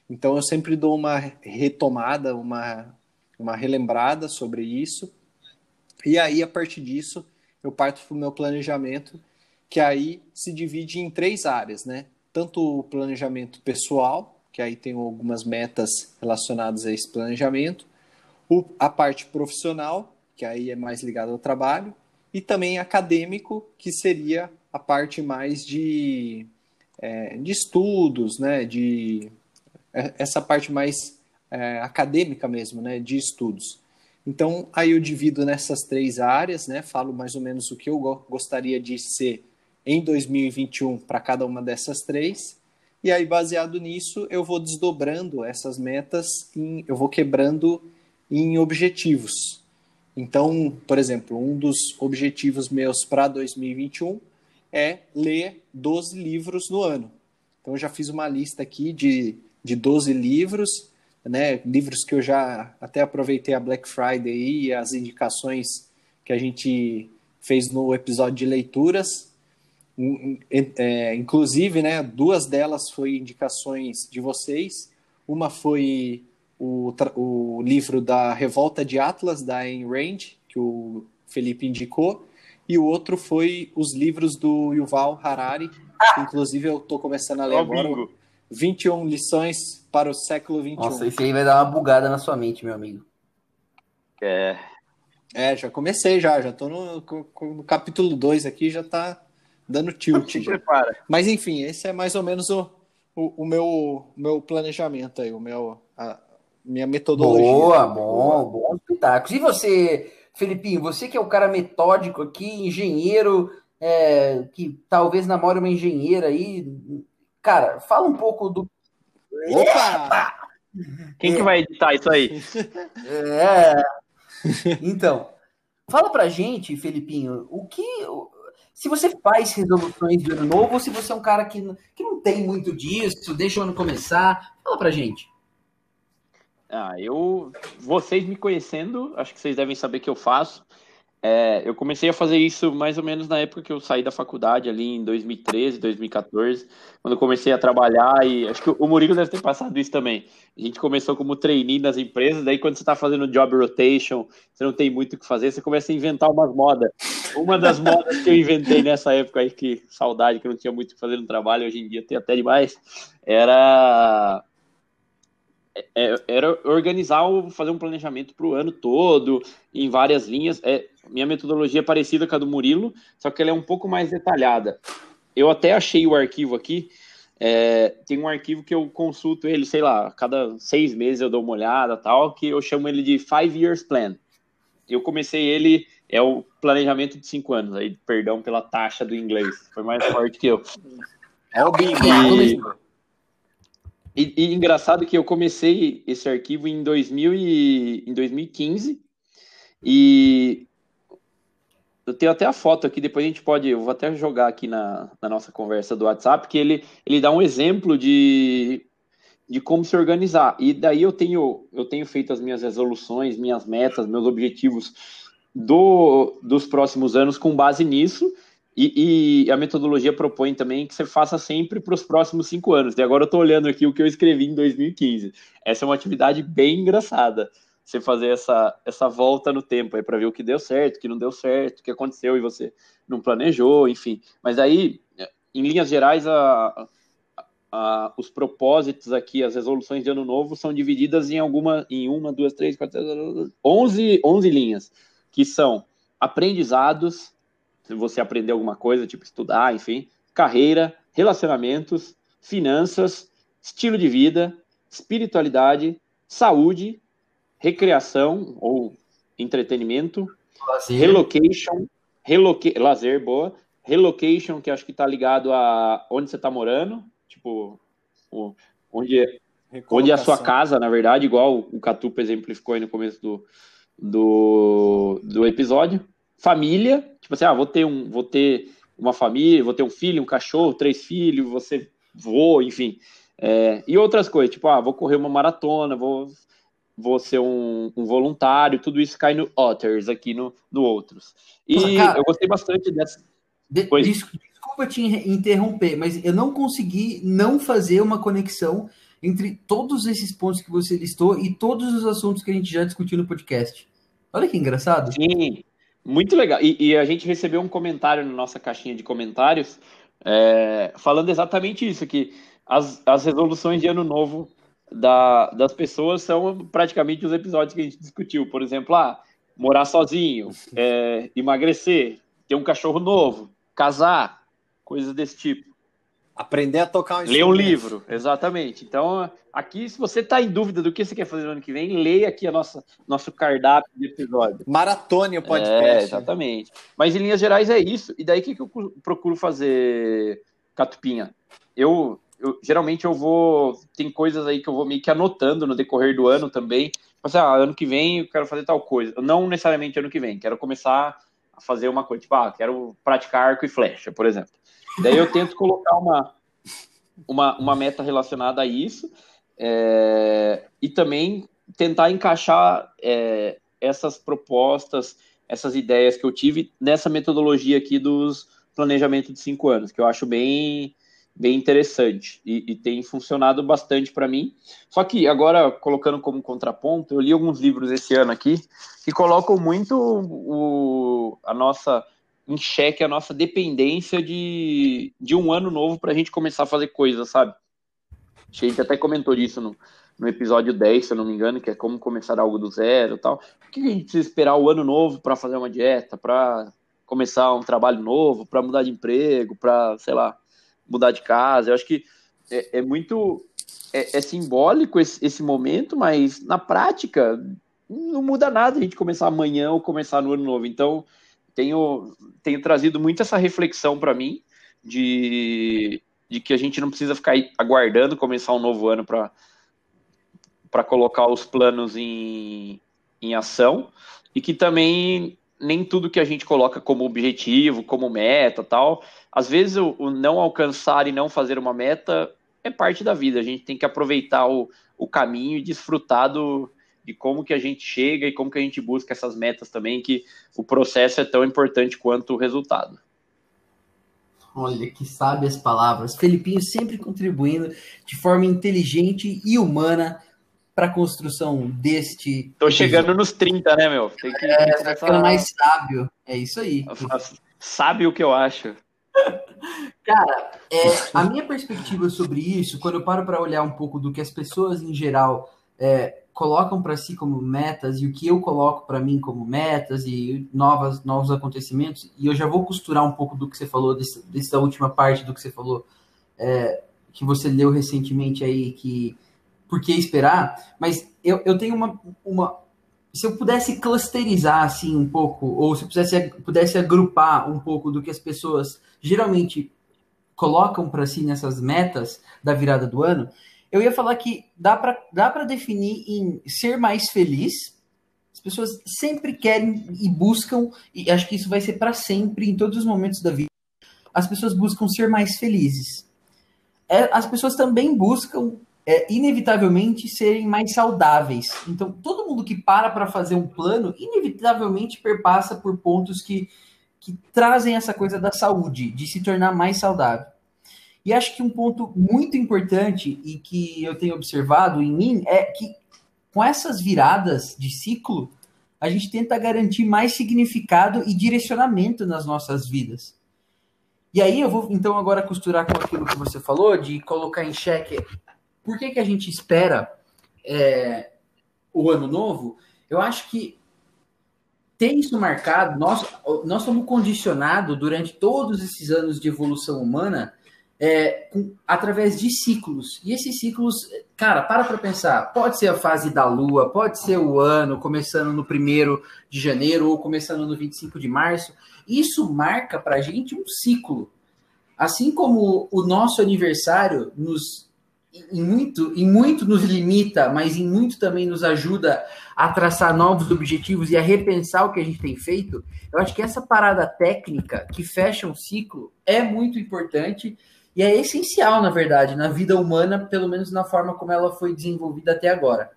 Então, eu sempre dou uma retomada, uma, uma relembrada sobre isso. E aí, a partir disso, eu parto para o meu planejamento, que aí se divide em três áreas, né? Tanto o planejamento pessoal, que aí tem algumas metas relacionadas a esse planejamento, o, a parte profissional, que aí é mais ligada ao trabalho, e também acadêmico, que seria a parte mais de, é, de estudos, né? De, é, essa parte mais é, acadêmica mesmo, né? De estudos. Então, aí eu divido nessas três áreas, né? Falo mais ou menos o que eu go- gostaria de ser em 2021 para cada uma dessas três. E aí, baseado nisso, eu vou desdobrando essas metas, em, eu vou quebrando em objetivos. Então, por exemplo, um dos objetivos meus para 2021 é ler 12 livros no ano. Então, eu já fiz uma lista aqui de, de 12 livros, né? Livros que eu já até aproveitei a Black Friday e as indicações que a gente fez no episódio de leituras. É, inclusive, né, duas delas foi indicações de vocês. Uma foi o, o livro da Revolta de Atlas, da Ayn Rand, que o Felipe indicou, e o outro foi os livros do Yuval Harari, que inclusive eu estou começando a ler agora. bingo. 21 lições para o século XXI. Nossa, esse aí vai dar uma bugada na sua mente, meu amigo. É, É, já comecei já, já tô no, no capítulo 2 aqui, já tá dando tilt se já. prepara. Mas enfim, esse é mais ou menos o, o, o meu, meu planejamento aí, o meu, a minha metodologia. Boa, bom, bons pitacos. E você, Felipinho, você que é o cara metódico aqui, engenheiro, é, que talvez namore uma engenheira aí. Cara, fala um pouco do. Opa! Quem que vai editar isso aí? É. Então, fala pra gente, Felipinho, o que. Se você faz resoluções de ano novo ou se você é um cara que, não- que não tem muito disso, deixa o ano começar, fala pra gente. Ah, eu. Vocês me conhecendo, acho que vocês devem saber que eu faço. É, eu comecei a fazer isso mais ou menos na época que eu saí da faculdade, ali em 2013, 2014, quando eu comecei a trabalhar, e acho que o Murilo deve ter passado isso também. A gente começou como trainee nas empresas, daí quando você está fazendo job rotation, você não tem muito o que fazer, você começa a inventar umas modas. Uma das modas que eu inventei nessa época aí, que saudade, que eu não tinha muito o que fazer no trabalho, hoje em dia tem até demais, era era organizar, fazer um planejamento para o ano todo, em várias linhas. É, minha metodologia é parecida com a do Murilo, só que ela é um pouco mais detalhada. Eu até achei o arquivo aqui, é, tem um arquivo que eu consulto ele, sei lá, cada seis meses eu dou uma olhada tal, que eu chamo ele de Five Years Plan. Eu comecei ele, é o planejamento de cinco anos, aí perdão pela taxa do inglês, foi mais forte que eu. É o bingo. E, e, e, engraçado que eu comecei esse arquivo em, 2000 e, em 2015 e eu tenho até a foto aqui, depois a gente pode, eu vou até jogar aqui na, na nossa conversa do WhatsApp, que ele, ele dá um exemplo de, de como se organizar. E daí eu tenho, eu tenho feito as minhas resoluções, minhas metas, meus objetivos do, dos próximos anos com base nisso. E, e a metodologia propõe também que você faça sempre para os próximos cinco anos. E agora eu estou olhando aqui o que eu escrevi em 2015. Essa é uma atividade bem engraçada você fazer essa, essa volta no tempo aí para ver o que deu certo, o que não deu certo, o que aconteceu e você não planejou, enfim. Mas aí, em linhas gerais, a, a, os propósitos aqui, as resoluções de ano novo são divididas em alguma, em uma, duas, três, quatro, onze, onze linhas, que são aprendizados, se você aprender alguma coisa, tipo estudar, enfim, carreira, relacionamentos, finanças, estilo de vida, espiritualidade, saúde recreação ou entretenimento, lazer. relocation, reloca lazer, boa, relocation, que acho que está ligado a onde você está morando, tipo, o, onde, é, onde é a sua casa, na verdade, igual o Catupa exemplificou aí no começo do, do, do episódio. Família, tipo assim, ah, vou ter um, vou ter uma família, vou ter um filho, um cachorro, três filhos, você voa, enfim. É, e outras coisas, tipo, ah, vou correr uma maratona, vou vou ser um, um, voluntário, tudo isso cai no Otters aqui no, no Outros. E Cara, eu gostei bastante dessa. De, desculpa te interromper, mas eu não consegui não fazer uma conexão entre todos esses pontos que você listou e todos os assuntos que a gente já discutiu no podcast. Olha que engraçado. Sim, muito legal. E, e a gente recebeu um comentário na nossa caixinha de comentários é, falando exatamente isso, que as, as resoluções de ano novo da, das pessoas são praticamente os episódios que a gente discutiu. Por exemplo, ah, morar sozinho, é, emagrecer, ter um cachorro novo, casar, coisas desse tipo. Aprender a tocar um Ler um livro, exatamente. Então, aqui, se você está em dúvida do que você quer fazer no ano que vem, leia aqui a nossa nosso cardápio de episódio. Maratone o podcast. É, exatamente. Mas, em linhas gerais, é isso. E daí, o que, que eu procuro fazer, Catupinha? Eu, eu, geralmente eu vou. Tem coisas aí que eu vou meio que anotando no decorrer do ano também. Tipo assim, ah, ano que vem eu quero fazer tal coisa. Não necessariamente ano que vem, quero começar a fazer uma coisa, tipo, ah, quero praticar arco e flecha, por exemplo. Daí eu tento colocar uma, uma, uma meta relacionada a isso é, e também tentar encaixar é, essas propostas, essas ideias que eu tive nessa metodologia aqui dos planejamento de cinco anos, que eu acho bem bem interessante e, e tem funcionado bastante para mim. Só que agora, colocando como contraponto, eu li alguns livros esse ano aqui que colocam muito o, a nossa em xeque a nossa dependência de, de um ano novo para a gente começar a fazer coisas, sabe? A gente até comentou disso no, no episódio 10, se eu não me engano, que é como começar algo do zero tal. Por que a gente precisa esperar o ano novo para fazer uma dieta, para começar um trabalho novo, para mudar de emprego, para, sei lá, mudar de casa. Eu acho que é, é muito é, é simbólico esse, esse, momento, mas na prática não muda nada a gente começar amanhã ou começar no ano novo. Então tenho tenho trazido muito essa reflexão para mim de, de que a gente não precisa ficar aguardando começar um novo ano para colocar os planos em, em ação e que também nem tudo que a gente coloca como objetivo, como meta, tal, às vezes o, o, não alcançar e não fazer uma meta é parte da vida. A gente tem que aproveitar o, o caminho e desfrutar do, de como que a gente chega e como que a gente busca essas metas também, que o processo é tão importante quanto o resultado. Olha que sábias palavras. Felipinho sempre contribuindo de forma inteligente e humana para a construção deste. Tô chegando nos 30, né, meu? Tem que, é, tá ficando mais sábio. É isso aí. Sabe o que eu acho. Cara, é, a minha perspectiva sobre isso, quando eu paro para olhar um pouco do que as pessoas em geral é, colocam para si como metas e o que eu coloco para mim como metas e novas, novos acontecimentos, e eu já vou costurar um pouco do que você falou, desse, dessa última parte do que você falou, é, que você leu recentemente aí, que por que esperar, mas eu, eu tenho uma, uma. Se eu pudesse clusterizar assim um pouco, ou se eu pudesse, pudesse agrupar um pouco do que as pessoas geralmente colocam para si nessas metas da virada do ano, eu ia falar que dá para dá definir em ser mais feliz. As pessoas sempre querem e buscam, e acho que isso vai ser para sempre, em todos os momentos da vida. As pessoas buscam ser mais felizes. É, as pessoas também buscam, é, inevitavelmente, serem mais saudáveis. Então, todo mundo que para para fazer um plano, inevitavelmente perpassa por pontos que que trazem essa coisa da saúde, de se tornar mais saudável. E acho que um ponto muito importante e que eu tenho observado em mim é que com essas viradas de ciclo, a gente tenta garantir mais significado e direcionamento nas nossas vidas. E aí eu vou então agora costurar com aquilo que você falou, de colocar em xeque por que, que a gente espera é, o ano novo. Eu acho que ter isso marcado, nós, nós somos condicionados durante todos esses anos de evolução humana é, com, através de ciclos. E esses ciclos, cara, para para pensar, pode ser a fase da lua, pode ser o ano, começando no 1 de janeiro ou começando no 25 de março. Isso marca para a gente um ciclo. Assim como o nosso aniversário nos em muito, em muito nos limita, mas em muito também nos ajuda a traçar novos objetivos e a repensar o que a gente tem feito, eu acho que essa parada técnica que fecha um ciclo é muito importante e é essencial, na verdade, na vida humana, pelo menos na forma como ela foi desenvolvida até agora.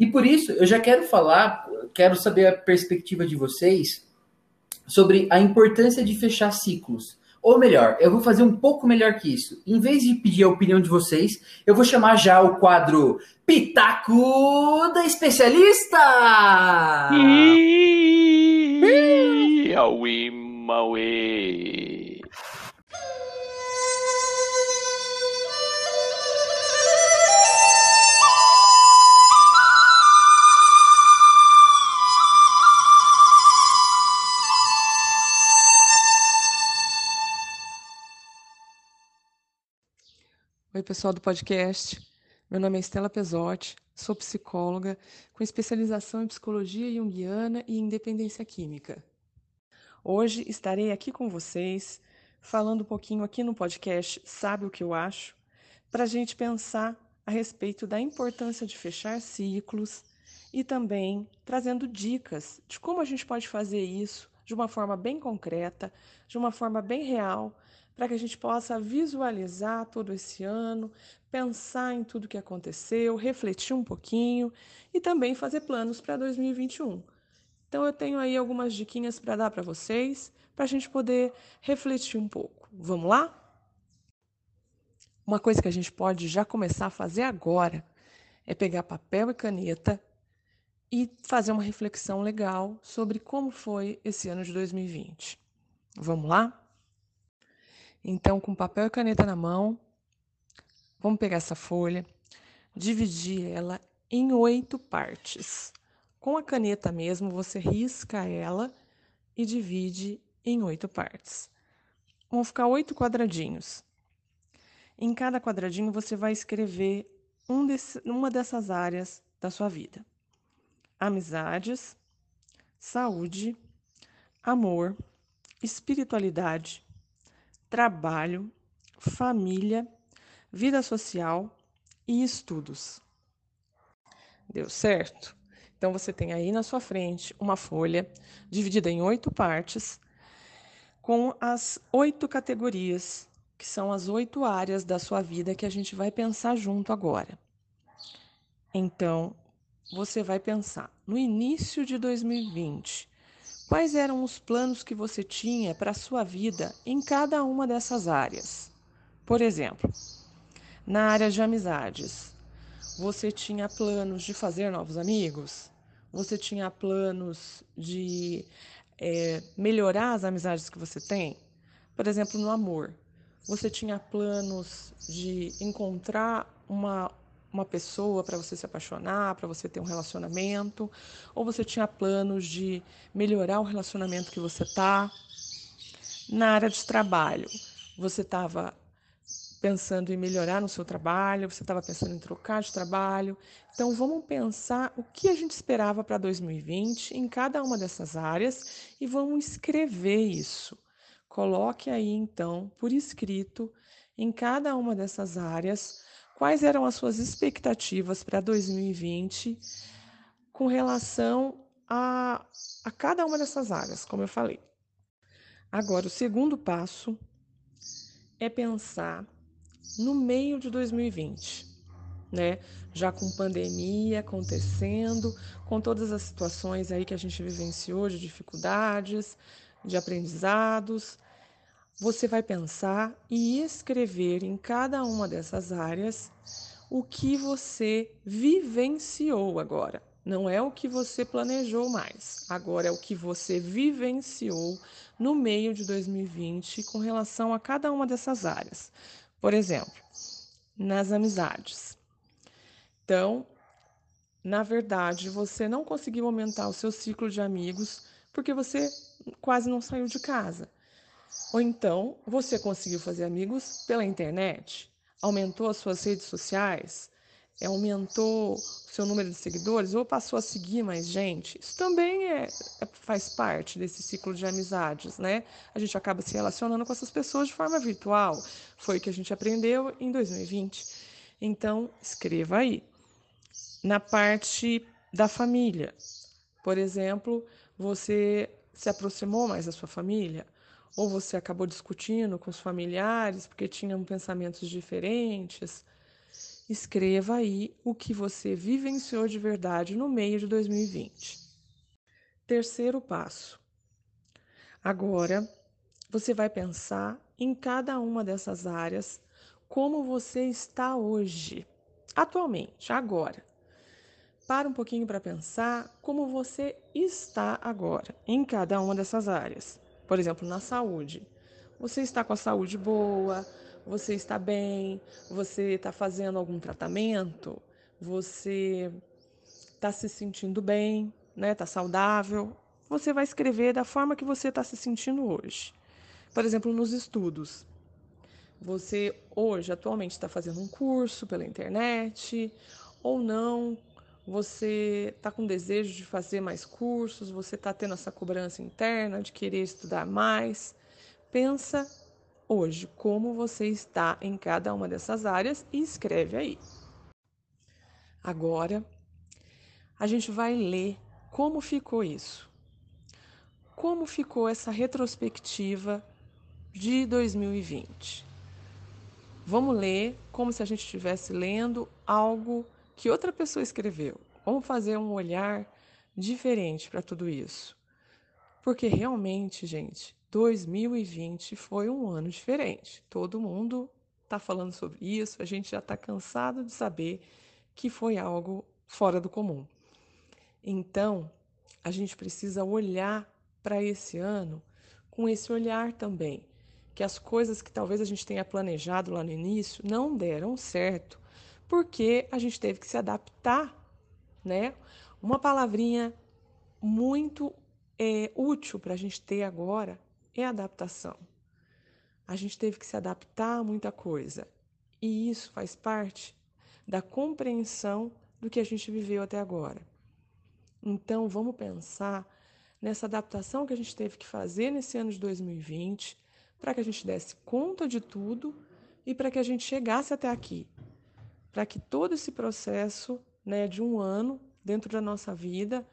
E por isso, eu já quero falar, quero saber a perspectiva de vocês sobre a importância de fechar ciclos. Ou melhor, eu vou fazer um pouco melhor que isso. Em vez de pedir a opinião de vocês, eu vou chamar já o quadro Pitaco da Especialista! Aui, Maui. Oi, pessoal do podcast. Meu nome é Estela Pesotti, sou psicóloga com especialização em psicologia junguiana e independência química. Hoje estarei aqui com vocês falando um pouquinho aqui no podcast Sabe o que eu acho, para a gente pensar a respeito da importância de fechar ciclos e também trazendo dicas de como a gente pode fazer isso de uma forma bem concreta, de uma forma bem real para que a gente possa visualizar todo esse ano, pensar em tudo que aconteceu, refletir um pouquinho e também fazer planos para 2021. Então eu tenho aí algumas diquinhas para dar para vocês, para a gente poder refletir um pouco. Vamos lá? Uma coisa que a gente pode já começar a fazer agora é pegar papel e caneta e fazer uma reflexão legal sobre como foi esse ano de 2020. Vamos lá? Então, com papel e caneta na mão, vamos pegar essa folha, dividir ela em oito partes. Com a caneta mesmo, você risca ela e divide em oito partes. Vão ficar oito quadradinhos. Em cada quadradinho, você vai escrever um desse, uma dessas áreas da sua vida: amizades, saúde, amor, espiritualidade, trabalho, família, vida social e estudos. Deu certo? Então você tem aí na sua frente uma folha dividida em oito partes, com as oito categorias, que são as oito áreas da sua vida que a gente vai pensar junto agora. Então, você vai pensar no início de 2020, Quais eram os planos que você tinha para a sua vida em cada uma dessas áreas? Por exemplo, na área de amizades, você tinha planos de fazer novos amigos? Você tinha planos de é, melhorar as amizades que você tem? Por exemplo, no amor, você tinha planos de encontrar uma uma pessoa para você se apaixonar, para você ter um relacionamento, ou você tinha planos de melhorar o relacionamento que você tá. Na área de trabalho, você estava pensando em melhorar no seu trabalho, você estava pensando em trocar de trabalho. Então, vamos pensar o que a gente esperava para 2020 em cada uma dessas áreas e vamos escrever isso. Coloque aí, então, por escrito, em cada uma dessas áreas, quais eram as suas expectativas para 2020 com relação a, a cada uma dessas áreas, como eu falei. Agora, o segundo passo é pensar no meio de 2020, né? Já com pandemia acontecendo, com todas as situações aí que a gente vivenciou de dificuldades, de aprendizados, você vai pensar e escrever em cada uma dessas áreas o que você vivenciou agora. Não é o que você planejou mais, agora é o que você vivenciou no meio de 2020 com relação a cada uma dessas áreas. Por exemplo, nas amizades. Então, na verdade, você não conseguiu aumentar o seu ciclo de amigos porque você quase não saiu de casa. Ou então, você conseguiu fazer amigos pela internet, aumentou as suas redes sociais, aumentou o seu número de seguidores ou passou a seguir mais gente. Isso também é, é, faz parte desse ciclo de amizades, né? A gente acaba se relacionando com essas pessoas de forma virtual. Foi o que a gente aprendeu em 2020. Então, escreva aí. Na parte da família, por exemplo, você se aproximou mais da sua família? Ou você acabou discutindo com os familiares porque tinham pensamentos diferentes? escreva aí o que você vivenciou de verdade no meio de 2020. Terceiro passo. Agora, você vai pensar em cada uma dessas áreas como você está hoje, atualmente, agora. Para um pouquinho para pensar como você está agora em cada uma dessas áreas. Por exemplo, na saúde. Você está com a saúde boa? Você está bem? Você está fazendo algum tratamento? Você está se sentindo bem? Né? Está saudável? Você vai escrever da forma que você está se sentindo hoje. Por exemplo, nos estudos. Você hoje, atualmente, está fazendo um curso pela internet ou não? Você está com desejo de fazer mais cursos? Você está tendo essa cobrança interna de querer estudar mais? Pensa hoje como você está em cada uma dessas áreas e escreve aí. Agora, a gente vai ler como ficou isso. Como ficou essa retrospectiva de 2020? Vamos ler como se a gente estivesse lendo algo que outra pessoa escreveu. Vamos fazer um olhar diferente para tudo isso. Porque realmente, gente, 2020 foi um ano diferente. Todo mundo está falando sobre isso, a gente já está cansado de saber que foi algo fora do comum. Então, a gente precisa olhar para esse ano com esse olhar também, que as coisas que talvez a gente tenha planejado lá no início não deram certo, porque a gente teve que se adaptar, né? Uma palavrinha muito é, útil para a gente ter agora é adaptação. A gente teve que se adaptar a muita coisa. E isso faz parte da compreensão do que a gente viveu até agora. Então, vamos pensar nessa adaptação que a gente teve que fazer nesse ano de 2020 para que a gente desse conta de tudo e para que a gente chegasse até aqui. Para que todo esse processo né, de um ano dentro da nossa vida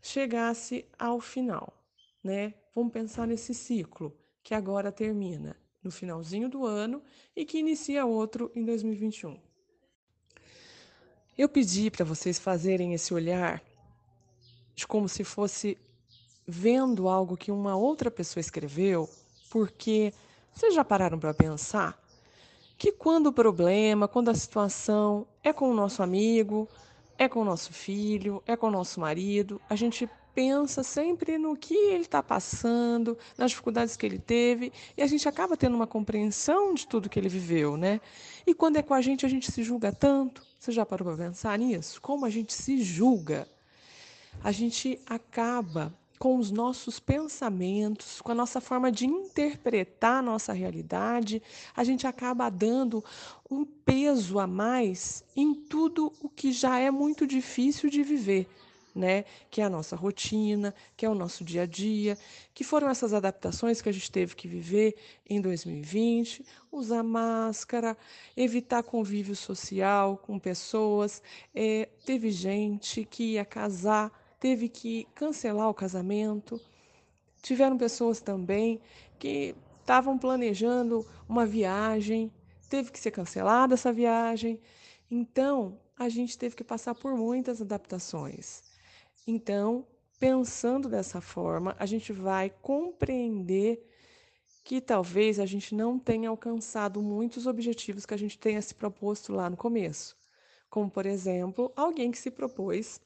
chegasse ao final. Né? Vamos pensar nesse ciclo que agora termina no finalzinho do ano e que inicia outro em 2021. Eu pedi para vocês fazerem esse olhar de como se fosse vendo algo que uma outra pessoa escreveu, porque vocês já pararam para pensar que quando o problema, quando a situação é com o nosso amigo, é com o nosso filho, é com o nosso marido, a gente pensa sempre no que ele está passando, nas dificuldades que ele teve, e a gente acaba tendo uma compreensão de tudo que ele viveu, né? E quando é com a gente, a gente se julga tanto. Você já parou para pensar nisso? Como a gente se julga? A gente acaba com os nossos pensamentos, com a nossa forma de interpretar a nossa realidade, a gente acaba dando um peso a mais em tudo o que já é muito difícil de viver. Né? Que é a nossa rotina, que é o nosso dia a dia, que foram essas adaptações que a gente teve que viver em 2020, usar máscara, evitar convívio social com pessoas. É, teve gente que ia casar teve que cancelar o casamento. Tiveram pessoas também que estavam planejando uma viagem, teve que ser cancelada essa viagem. Então, a gente teve que passar por muitas adaptações. Então, pensando dessa forma, a gente vai compreender que talvez a gente não tenha alcançado muitos objetivos que a gente tenha se proposto lá no começo. Como, por exemplo, alguém que se propôs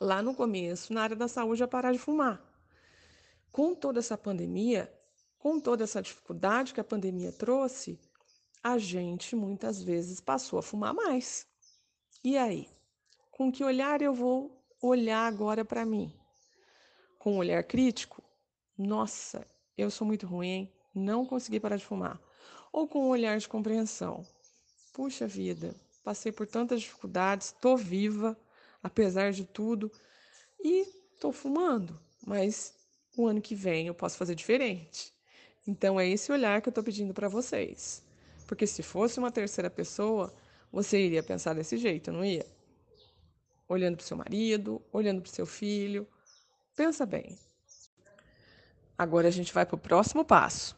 lá no começo, na área da saúde, a parar de fumar. Com toda essa pandemia, com toda essa dificuldade que a pandemia trouxe, a gente muitas vezes passou a fumar mais. E aí? Com que olhar eu vou olhar agora para mim? Com um olhar crítico? Nossa, eu sou muito ruim, não consegui parar de fumar. Ou com um olhar de compreensão? Puxa vida, passei por tantas dificuldades, estou viva, apesar de tudo, e estou fumando, mas o ano que vem eu posso fazer diferente. Então é esse olhar que eu estou pedindo para vocês. Porque se fosse uma terceira pessoa, você iria pensar desse jeito, não ia? Olhando para o seu marido, olhando para o seu filho. Pensa bem. Agora a gente vai para o próximo passo.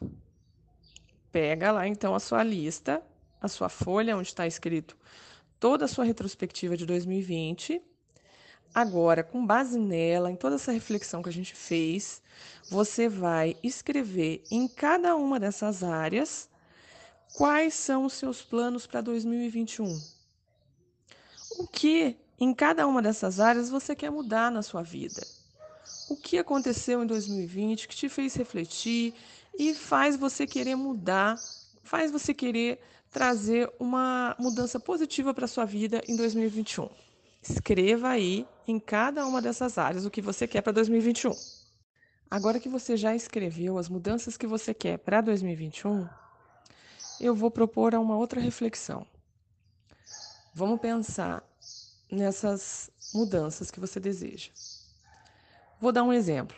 Pega lá então a sua lista, a sua folha onde está escrito toda a sua retrospectiva de 2020 Agora, com base nela, em toda essa reflexão que a gente fez, você vai escrever em cada uma dessas áreas quais são os seus planos para 2021. O que em cada uma dessas áreas você quer mudar na sua vida? O que aconteceu em 2020 que te fez refletir e faz você querer mudar, faz você querer trazer uma mudança positiva para a sua vida em 2021? Escreva aí em cada uma dessas áreas o que você quer para 2021. Agora que você já escreveu as mudanças que você quer para 2021, eu vou propor uma outra reflexão. Vamos pensar nessas mudanças que você deseja. Vou dar um exemplo.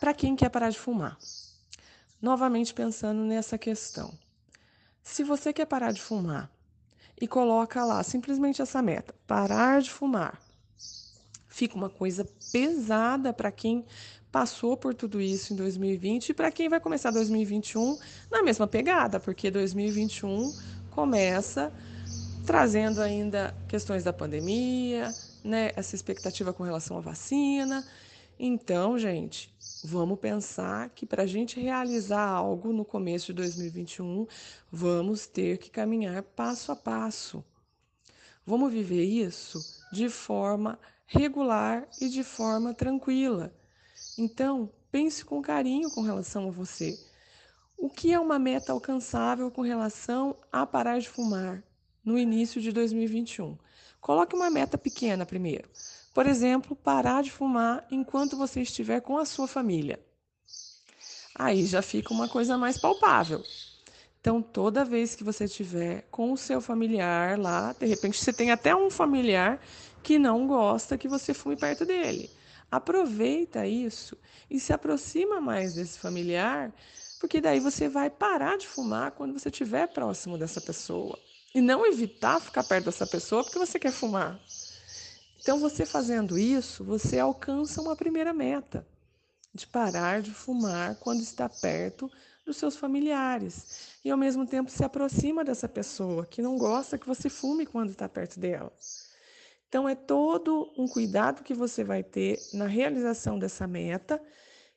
Para quem quer parar de fumar? Novamente pensando nessa questão. Se você quer parar de fumar e coloca lá simplesmente essa meta: parar de fumar. Fica uma coisa pesada para quem passou por tudo isso em 2020 e para quem vai começar 2021 na mesma pegada, porque 2021 começa trazendo ainda questões da pandemia, né, essa expectativa com relação à vacina. Então, gente, Vamos pensar que para a gente realizar algo no começo de 2021, vamos ter que caminhar passo a passo. Vamos viver isso de forma regular e de forma tranquila. Então, pense com carinho com relação a você. O que é uma meta alcançável com relação a parar de fumar no início de 2021? Coloque uma meta pequena primeiro. Por exemplo, parar de fumar enquanto você estiver com a sua família. Aí já fica uma coisa mais palpável. Então, toda vez que você estiver com o seu familiar lá, de repente você tem até um familiar que não gosta que você fume perto dele. Aproveita isso e se aproxima mais desse familiar, porque daí você vai parar de fumar quando você estiver próximo dessa pessoa. E não evitar ficar perto dessa pessoa porque você quer fumar. Então, você fazendo isso, você alcança uma primeira meta de parar de fumar quando está perto dos seus familiares e ao mesmo tempo se aproxima dessa pessoa que não gosta que você fume quando está perto dela. Então, é todo um cuidado que você vai ter na realização dessa meta,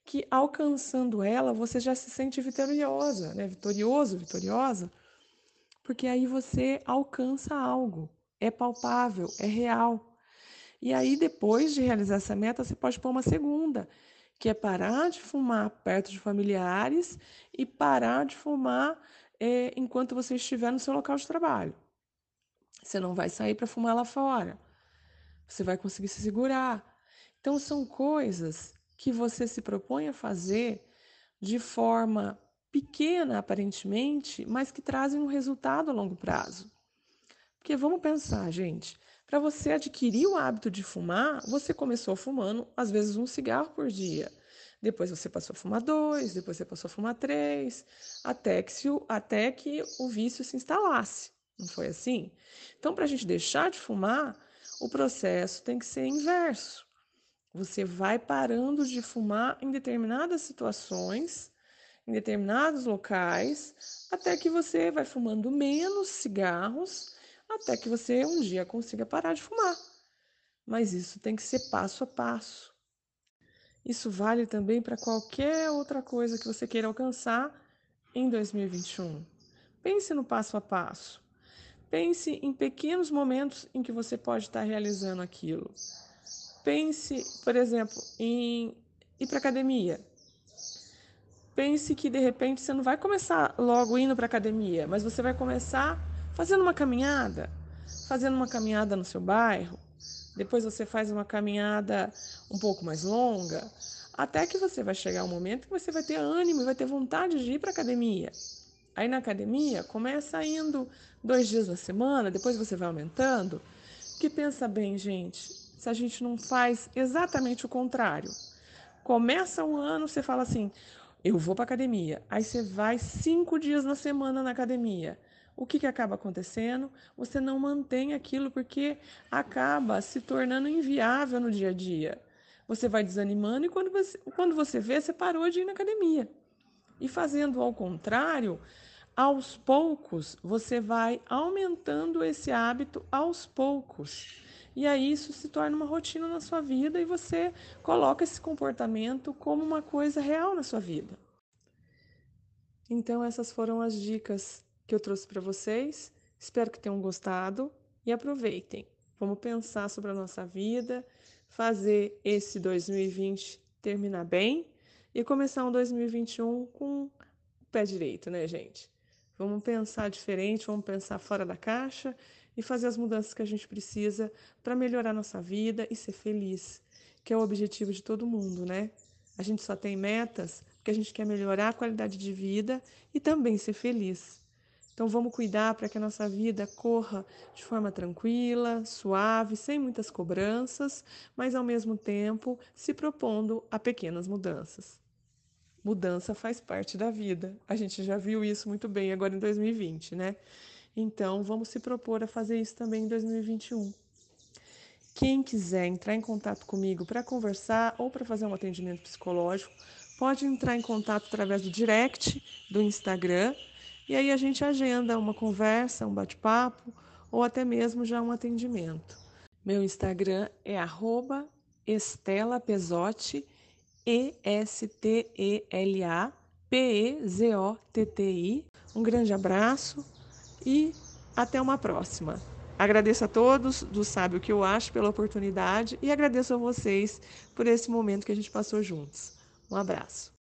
que alcançando ela, você já se sente vitoriosa, né? Vitorioso, vitoriosa, porque aí você alcança algo, é palpável, é real. E aí, depois de realizar essa meta, você pode pôr uma segunda, que é parar de fumar perto de familiares e parar de fumar é, enquanto você estiver no seu local de trabalho. Você não vai sair para fumar lá fora. Você vai conseguir se segurar. Então, são coisas que você se propõe a fazer de forma pequena, aparentemente, mas que trazem um resultado a longo prazo. Porque vamos pensar, gente, para você adquirir o hábito de fumar, você começou fumando, às vezes, um cigarro por dia. Depois você passou a fumar dois, depois você passou a fumar três, até que, se, até que o vício se instalasse. Não foi assim? Então, para a gente deixar de fumar, o processo tem que ser inverso. Você vai parando de fumar em determinadas situações, em determinados locais, até que você vai fumando menos cigarros, até que você um dia consiga parar de fumar. Mas isso tem que ser passo a passo. Isso vale também para qualquer outra coisa que você queira alcançar em 2021. Pense no passo a passo. Pense em pequenos momentos em que você pode estar realizando aquilo. Pense, por exemplo, em ir para academia. Pense que de repente você não vai começar logo indo para academia, mas você vai começar fazendo uma caminhada, fazendo uma caminhada no seu bairro. Depois você faz uma caminhada um pouco mais longa, até que você vai chegar um momento que você vai ter ânimo e vai ter vontade de ir para academia. Aí na academia, começa indo dois dias na semana, depois você vai aumentando. Que pensa bem, gente, se a gente não faz exatamente o contrário. Começa um ano, você fala assim: eu vou para academia. Aí você vai cinco dias na semana na academia. O que, que acaba acontecendo? Você não mantém aquilo porque acaba se tornando inviável no dia a dia. Você vai desanimando e quando você, quando você vê, você parou de ir na academia. E fazendo ao contrário, aos poucos, você vai aumentando esse hábito aos poucos. E aí isso se torna uma rotina na sua vida e você coloca esse comportamento como uma coisa real na sua vida. Então, essas foram as dicas que eu trouxe para vocês. Espero que tenham gostado e aproveitem. Vamos pensar sobre a nossa vida, fazer esse 2020 terminar bem e começar um 2021 com o pé direito, né, gente? Vamos pensar diferente, vamos pensar fora da caixa e fazer as mudanças que a gente precisa para melhorar nossa vida e ser feliz, que é o objetivo de todo mundo, né? A gente só tem metas porque a gente quer melhorar a qualidade de vida e também ser feliz. Então vamos cuidar para que a nossa vida corra de forma tranquila, suave, sem muitas cobranças, mas ao mesmo tempo se propondo a pequenas mudanças. Mudança faz parte da vida. A gente já viu isso muito bem agora em 2020, né? Então, vamos se propor a fazer isso também em 2021. Quem quiser entrar em contato comigo para conversar ou para fazer um atendimento psicológico, pode entrar em contato através do direct do Instagram e aí a gente agenda uma conversa, um bate-papo ou até mesmo já um atendimento. Meu Instagram é arroba Estela Pesotti, E-S-T-E-L-A P-E-Z-O-T-T-I. Um grande abraço e até uma próxima. Agradeço a todos do Sabe o que eu acho pela oportunidade e agradeço a vocês por esse momento que a gente passou juntos. Um abraço.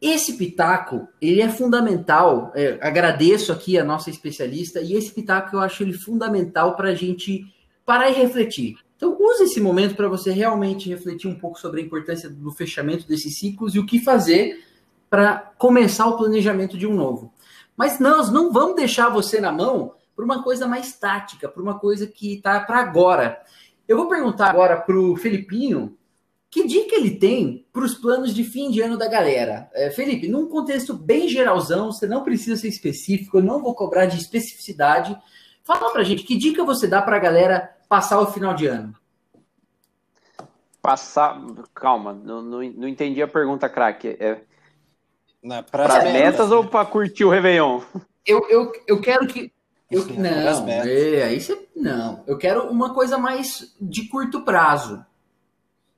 Esse pitaco, ele é fundamental. É, agradeço aqui a nossa especialista e esse pitaco eu acho ele fundamental para a gente parar e refletir. Então, use esse momento para você realmente refletir um pouco sobre a importância do fechamento desses ciclos e o que fazer para começar o planejamento de um novo. Mas nós não vamos deixar você na mão por uma coisa mais tática, por uma coisa que está para agora. Eu vou perguntar agora para o Felipinho que dica ele tem para os planos de fim de ano da galera. É, Felipe, num contexto bem geralzão, você não precisa ser específico, eu não vou cobrar de especificidade. Fala para gente, que dica você dá para a galera passar o final de ano? Passar. Calma, não, não, não entendi a pergunta, craque. É, para as metas, metas ou para curtir o Réveillon? Eu, eu, eu quero que. Eu, não, é, aí você, não. Eu quero uma coisa mais de curto prazo.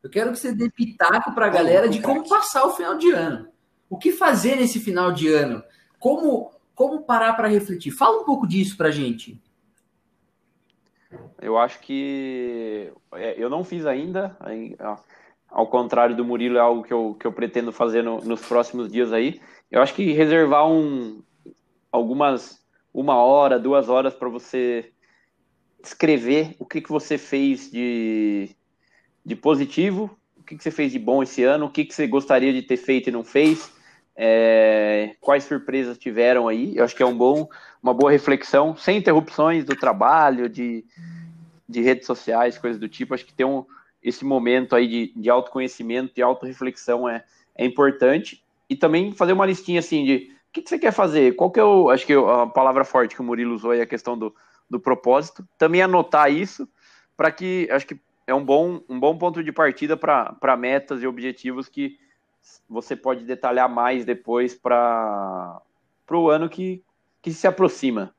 Eu quero que você dê pitaco para a galera de como passar o final de ano. O que fazer nesse final de ano? Como, como parar para refletir? Fala um pouco disso para gente. Eu acho que é, eu não fiz ainda ao contrário do Murilo, é algo que eu, que eu pretendo fazer no, nos próximos dias aí. Eu acho que reservar um, algumas, uma hora, duas horas para você escrever o que, que você fez de, de positivo, o que, que você fez de bom esse ano, o que, que você gostaria de ter feito e não fez, é, quais surpresas tiveram aí. Eu acho que é um bom, uma boa reflexão, sem interrupções do trabalho, de, de redes sociais, coisas do tipo. Acho que ter um, esse momento aí de, de autoconhecimento, de autorreflexão é, é importante. E também fazer uma listinha assim de o que, que você quer fazer, qual que é o. Acho que a palavra forte que o Murilo usou é a questão do, do propósito. Também anotar isso para que acho que é um bom, um bom ponto de partida para metas e objetivos que você pode detalhar mais depois para o ano que, que se aproxima.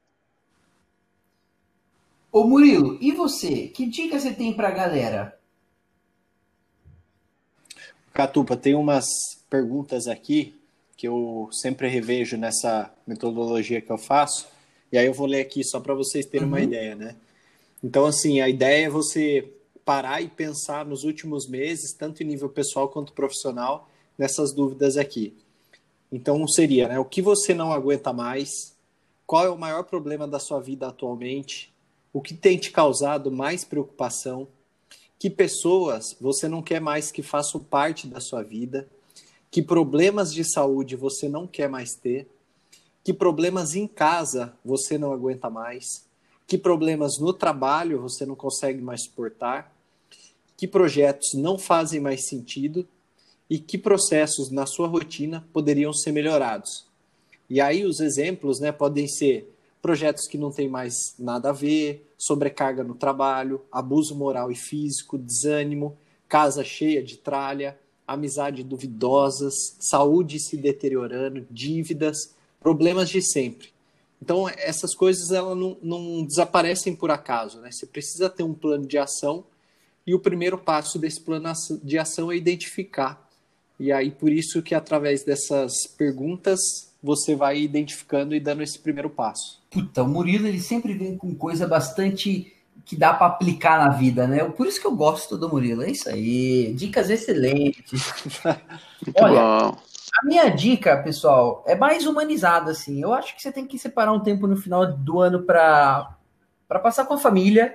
Ô Murilo, e você? Que dica você tem para a galera? Catupa, tem umas perguntas aqui que eu sempre revejo nessa metodologia que eu faço, e aí eu vou ler aqui só para vocês terem uhum. uma ideia, né? Então, assim, a ideia é você parar e pensar nos últimos meses, tanto em nível pessoal quanto profissional, nessas dúvidas aqui. Então, seria, né? O que você não aguenta mais? Qual é o maior problema da sua vida atualmente? O que tem te causado mais preocupação? Que pessoas você não quer mais que façam parte da sua vida? que problemas de saúde você não quer mais ter, que problemas em casa você não aguenta mais, que problemas no trabalho você não consegue mais suportar, que projetos não fazem mais sentido e que processos na sua rotina poderiam ser melhorados. E aí os exemplos né, podem ser projetos que não têm mais nada a ver, sobrecarga no trabalho, abuso moral e físico, desânimo, casa cheia de tralha, amizade duvidosas, saúde se deteriorando, dívidas, problemas de sempre. Então, essas coisas elas não, não desaparecem por acaso. Né? Você precisa ter um plano de ação e o primeiro passo desse plano de ação é identificar. E aí, por isso que através dessas perguntas, você vai identificando e dando esse primeiro passo. Puta, o Murilo ele sempre vem com coisa bastante que dá para aplicar na vida, né? Por isso que eu gosto do Murilo. É isso aí. Dicas excelentes. Olha, bom. A minha dica, pessoal, é mais humanizada, assim. Eu acho que você tem que separar um tempo no final do ano para passar com a família.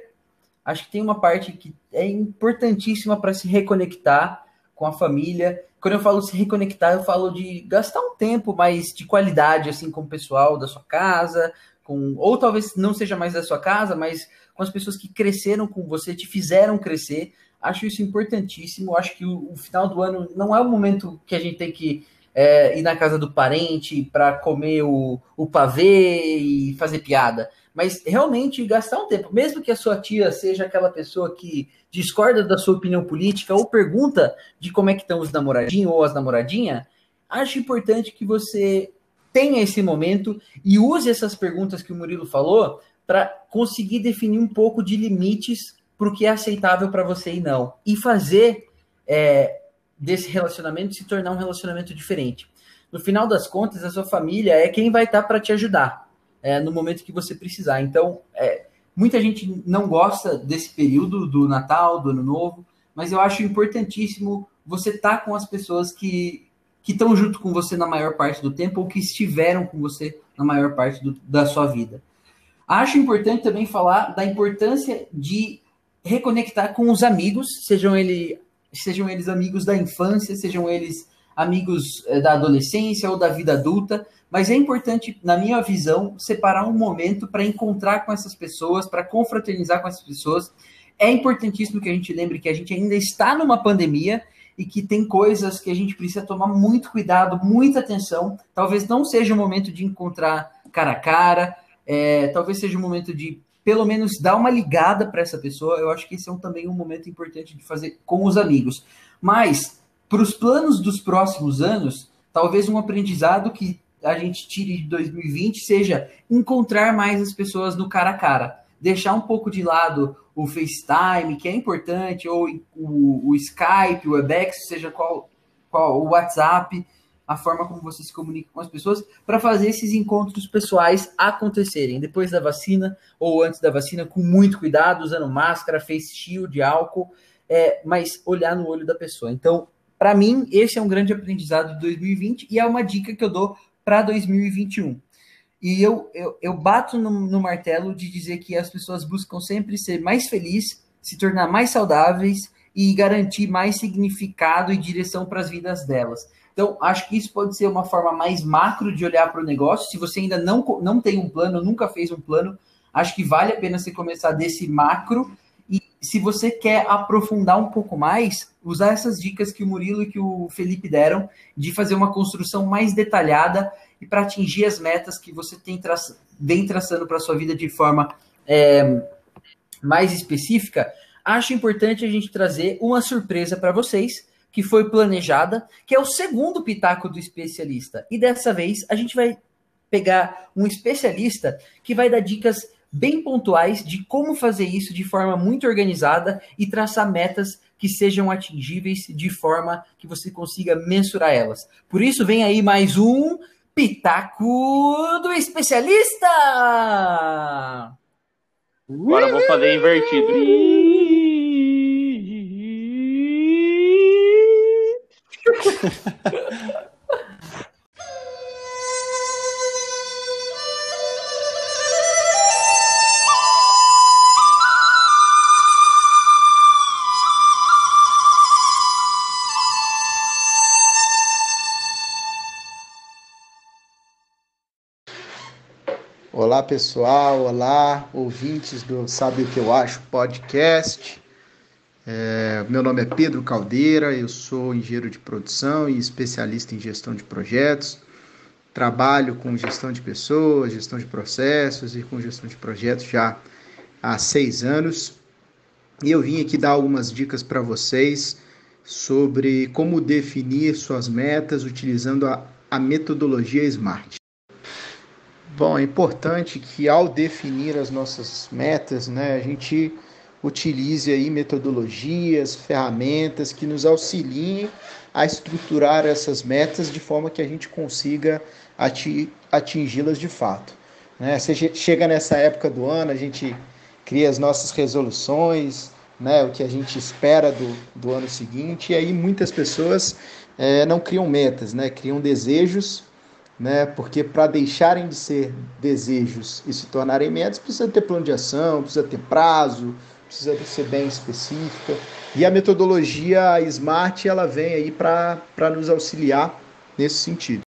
Acho que tem uma parte que é importantíssima para se reconectar com a família. Quando eu falo se reconectar, eu falo de gastar um tempo mais de qualidade assim com o pessoal da sua casa, com ou talvez não seja mais da sua casa, mas com as pessoas que cresceram com você, te fizeram crescer. Acho isso importantíssimo. Acho que o, o final do ano não é o momento que a gente tem que é, ir na casa do parente para comer o, o pavê e fazer piada. Mas realmente gastar um tempo, mesmo que a sua tia seja aquela pessoa que discorda da sua opinião política ou pergunta de como é que estão os namoradinhos ou as namoradinhas, acho importante que você tenha esse momento e use essas perguntas que o Murilo falou para conseguir definir um pouco de limites para o que é aceitável para você e não. E fazer é, desse relacionamento se tornar um relacionamento diferente. No final das contas, a sua família é quem vai estar tá para te ajudar é, no momento que você precisar. Então, é, muita gente não gosta desse período do Natal, do Ano Novo, mas eu acho importantíssimo você estar tá com as pessoas que estão junto com você na maior parte do tempo ou que estiveram com você na maior parte do, da sua vida. Acho importante também falar da importância de reconectar com os amigos, sejam, ele, sejam eles amigos da infância, sejam eles amigos eh, da adolescência ou da vida adulta, mas é importante, na minha visão, separar um momento para encontrar com essas pessoas, para confraternizar com essas pessoas. É importantíssimo que a gente lembre que a gente ainda está numa pandemia e que tem coisas que a gente precisa tomar muito cuidado, muita atenção. Talvez não seja o momento de encontrar cara a cara, é, talvez seja o momento de pelo menos dar uma ligada para essa pessoa. Eu acho que esse é um, também um momento importante de fazer com os amigos. Mas, para os planos dos próximos anos, talvez um aprendizado que a gente tire de 2020 seja encontrar mais as pessoas no cara a cara. Deixar um pouco de lado o FaceTime, que é importante, ou o, o Skype, o Webex, seja qual, qual o WhatsApp a forma como você se comunica com as pessoas para fazer esses encontros pessoais acontecerem depois da vacina ou antes da vacina, com muito cuidado, usando máscara, face shield, álcool, é, mas olhar no olho da pessoa. Então, para mim, esse é um grande aprendizado de 2020 e é uma dica que eu dou para 2021. E eu, eu, eu bato no, no martelo de dizer que as pessoas buscam sempre ser mais felizes, se tornar mais saudáveis e garantir mais significado e direção para as vidas delas. Então, acho que isso pode ser uma forma mais macro de olhar para o negócio. Se você ainda não, não tem um plano, nunca fez um plano, acho que vale a pena você começar desse macro. E se você quer aprofundar um pouco mais, usar essas dicas que o Murilo e que o Felipe deram, de fazer uma construção mais detalhada e para atingir as metas que você tem tra vem traçando para a sua vida de forma é, mais específica, acho importante a gente trazer uma surpresa para vocês que foi planejada, que é o segundo pitaco do especialista. E dessa vez a gente vai pegar um especialista que vai dar dicas bem pontuais de como fazer isso de forma muito organizada e traçar metas que sejam atingíveis de forma que você consiga mensurar elas. Por isso, vem aí mais um Pitaco do Especialista! Agora eu vou fazer invertido. Olá pessoal, olá ouvintes do Sabe o que eu acho podcast. É, meu nome é Pedro Caldeira, eu sou engenheiro de produção e especialista em gestão de projetos. Trabalho com gestão de pessoas, gestão de processos e com gestão de projetos já há seis anos. E eu vim aqui dar algumas dicas para vocês sobre como definir suas metas utilizando a, a metodologia SMART. Bom, é importante que ao definir as nossas metas, né, a gente utilize aí metodologias, ferramentas que nos auxiliem a estruturar essas metas de forma que a gente consiga atingi-las de fato. Né? Você chega nessa época do ano, a gente cria as nossas resoluções, né, o que a gente espera do, do ano seguinte, e aí muitas pessoas é, não criam metas, né, criam desejos né? Porque para deixarem de ser desejos e se tornarem metas, precisa ter plano de ação, precisa ter prazo, precisa ser bem específica. E a metodologia SMART ela vem aí para nos auxiliar nesse sentido.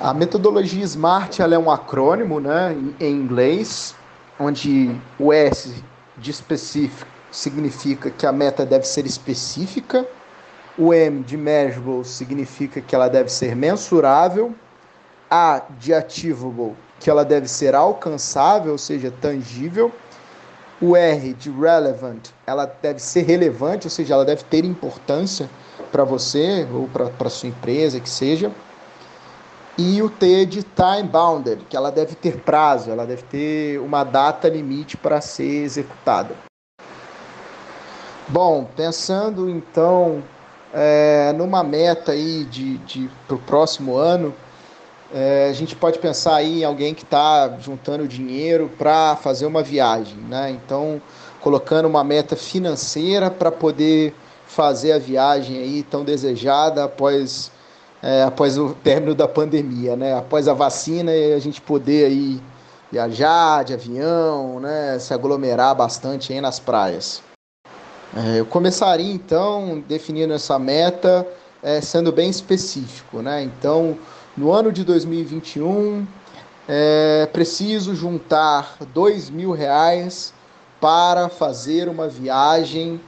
A metodologia SMART ela é um acrônimo né, em inglês, onde o S de específico significa que a meta deve ser específica, o M de measurable significa que ela deve ser mensurável. A de achievable, que ela deve ser alcançável, ou seja, tangível. O R de relevant, ela deve ser relevante, ou seja, ela deve ter importância para você ou para sua empresa, que seja. E o T de time bounded, que ela deve ter prazo, ela deve ter uma data limite para ser executada. Bom, pensando então é, numa meta aí de, de para o próximo ano, é, a gente pode pensar aí em alguém que está juntando dinheiro para fazer uma viagem, né? Então, colocando uma meta financeira para poder fazer a viagem aí tão desejada após, é, após o término da pandemia, né? Após a vacina e a gente poder aí viajar de avião, né? Se aglomerar bastante aí nas praias. É, eu começaria então definindo essa meta é, sendo bem específico, né? Então, no ano de 2021, é preciso juntar dois mil reais para fazer uma viagem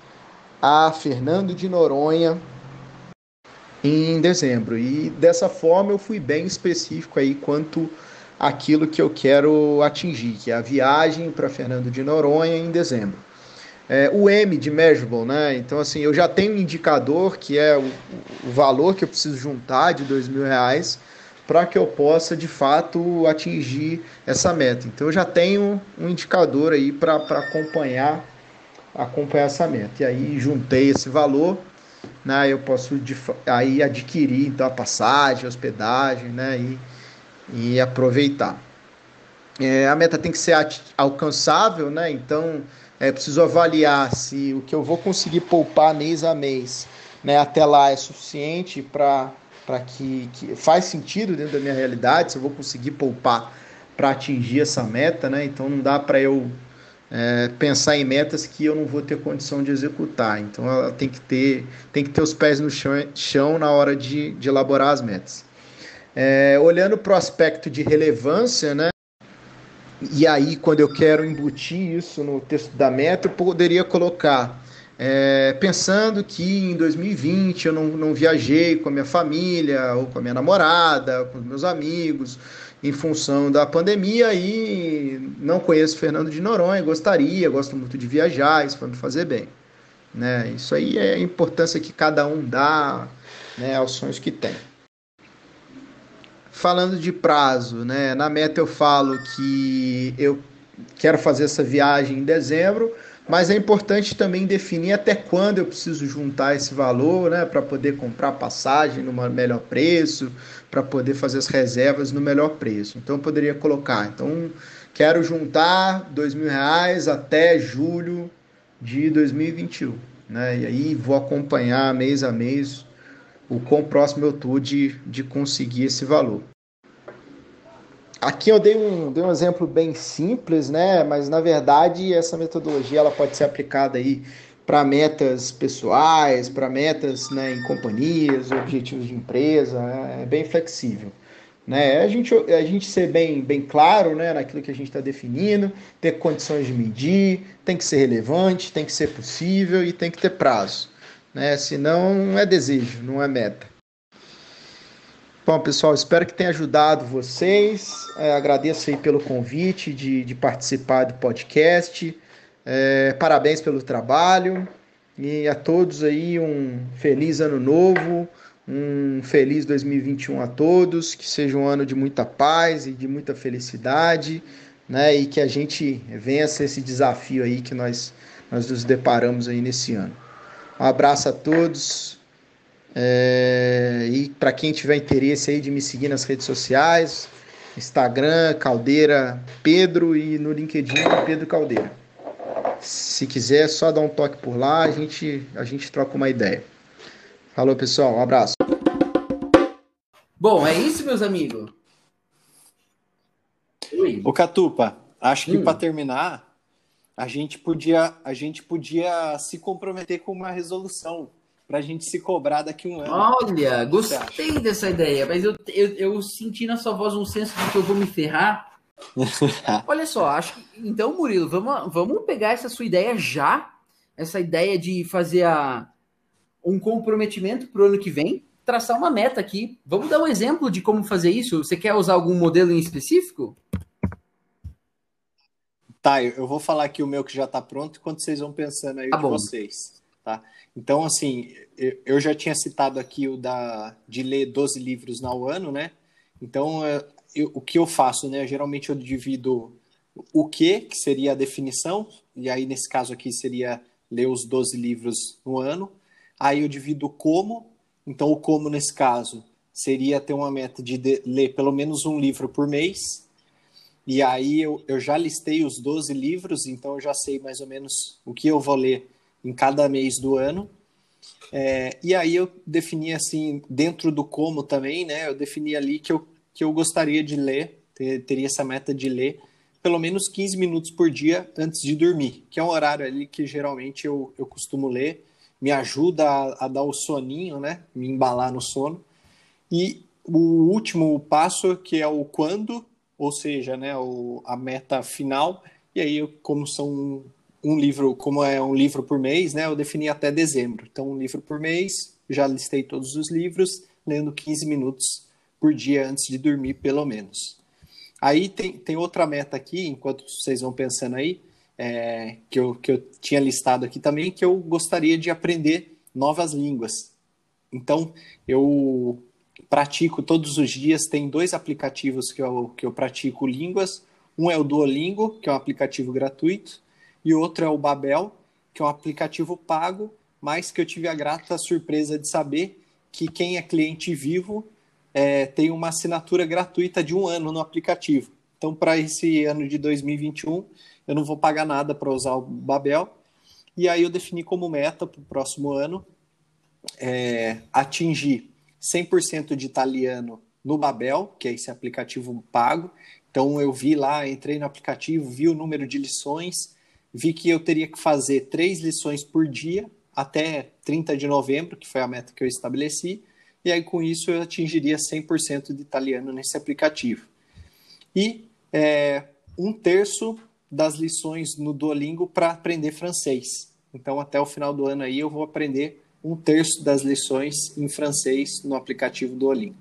a Fernando de Noronha em dezembro. E dessa forma eu fui bem específico aí quanto aquilo que eu quero atingir, que é a viagem para Fernando de Noronha em dezembro. É, o M de measurable, né? Então, assim, eu já tenho um indicador que é o, o valor que eu preciso juntar de dois mil reais para que eu possa, de fato, atingir essa meta. Então, eu já tenho um indicador aí para acompanhar, acompanhar essa meta. E aí, juntei esse valor, né? Eu posso aí adquirir, então, a passagem, a hospedagem, né? E, e aproveitar. É, a meta tem que ser alcançável, né? Então, é preciso avaliar se o que eu vou conseguir poupar mês a mês né, até lá é suficiente para para que, que faz sentido dentro da minha realidade, se eu vou conseguir poupar para atingir essa meta, né? Então não dá para eu é, pensar em metas que eu não vou ter condição de executar. Então ela tem que ter, tem que ter os pés no chão, chão na hora de, de elaborar as metas. É, olhando para o aspecto de relevância, né? E aí, quando eu quero embutir isso no texto da meta, eu poderia colocar é, pensando que em 2020 eu não, não viajei com a minha família, ou com a minha namorada, com os meus amigos, em função da pandemia e não conheço Fernando de Noronha, gostaria, gosto muito de viajar, isso vai me fazer bem. Né? Isso aí é a importância que cada um dá né, aos sonhos que tem. Falando de prazo, né, na meta eu falo que eu quero fazer essa viagem em dezembro, mas é importante também definir até quando eu preciso juntar esse valor, né, para poder comprar passagem no melhor preço, para poder fazer as reservas no melhor preço. Então eu poderia colocar, então quero juntar dois mil reais até julho de 2021, né, e aí vou acompanhar mês a mês o quão próximo eu estou de, de conseguir esse valor. Aqui eu dei um, dei um exemplo bem simples, né? Mas na verdade essa metodologia ela pode ser aplicada aí para metas pessoais, para metas né, em companhias, objetivos de empresa, é bem flexível. Né? A, gente, a gente ser bem, bem claro né, naquilo que a gente está definindo, ter condições de medir, tem que ser relevante, tem que ser possível e tem que ter prazo. Né? Senão não é desejo, não é meta. Bom, pessoal, espero que tenha ajudado vocês. É, agradeço aí pelo convite de, de participar do podcast. É, parabéns pelo trabalho. E a todos aí um feliz ano novo, um feliz 2021 a todos. Que seja um ano de muita paz e de muita felicidade, né? E que a gente vença esse desafio aí que nós, nós nos deparamos aí nesse ano. Um abraço a todos. É, e para quem tiver interesse aí de me seguir nas redes sociais, Instagram, Caldeira Pedro e no LinkedIn Pedro Caldeira. Se quiser, é só dar um toque por lá, a gente, a gente troca uma ideia. Falou, pessoal, um abraço. Bom, é isso, meus amigos. Oi. Ô Catupa, acho que hum. para terminar, a gente podia a gente podia se comprometer com uma resolução para a gente se cobrar daqui um ano. Olha, gostei dessa ideia, mas eu, eu, eu, senti na sua voz um senso de que eu vou me ferrar. Olha só, acho que. Então, Murilo, vamos, vamos pegar essa sua ideia já, essa ideia de fazer a, um comprometimento para o ano que vem, traçar uma meta aqui. Vamos dar um exemplo de como fazer isso? Você quer usar algum modelo em específico? Tá, eu vou falar aqui o meu que já está pronto, enquanto vocês vão pensando aí tá de bom. vocês. Tá? Então, assim, eu já tinha citado aqui o da de ler 12 livros no ano, né? Então, é, eu, o que eu faço, né? Geralmente eu divido o que, que seria a definição, e aí nesse caso aqui seria ler os 12 livros no ano. Aí eu divido como, então o como nesse caso seria ter uma meta de, de ler pelo menos um livro por mês. E aí eu, eu já listei os 12 livros, então eu já sei mais ou menos o que eu vou ler em cada mês do ano. É, e aí eu defini assim, dentro do como também, né? Eu defini ali que eu, que eu gostaria de ler, ter, teria essa meta de ler pelo menos 15 minutos por dia antes de dormir, que é um horário ali que geralmente eu, eu costumo ler, me ajuda a, a dar o soninho, né? Me embalar no sono. E o último passo, que é o quando, ou seja, né, o, a meta final, e aí, como são um livro, como é um livro por mês, né, eu defini até dezembro. Então, um livro por mês, já listei todos os livros, lendo 15 minutos por dia antes de dormir, pelo menos. Aí tem, tem outra meta aqui, enquanto vocês vão pensando aí, é, que, eu, que eu tinha listado aqui também, que eu gostaria de aprender novas línguas. Então, eu pratico todos os dias, tem dois aplicativos que eu, que eu pratico línguas. Um é o Duolingo, que é um aplicativo gratuito, e outro é o Babel, que é um aplicativo pago, mas que eu tive a grata surpresa de saber que quem é cliente vivo é, tem uma assinatura gratuita de um ano no aplicativo. Então, para esse ano de 2021, eu não vou pagar nada para usar o Babel. E aí eu defini como meta para o próximo ano é, atingir 100% de italiano no Babel, que é esse aplicativo pago. Então eu vi lá, entrei no aplicativo, vi o número de lições, vi que eu teria que fazer três lições por dia até 30 de novembro, que foi a meta que eu estabeleci, e aí com isso eu atingiria 100% de italiano nesse aplicativo. E é, um terço das lições no Duolingo para aprender francês. Então até o final do ano aí eu vou aprender um terço das lições em francês no aplicativo Duolingo.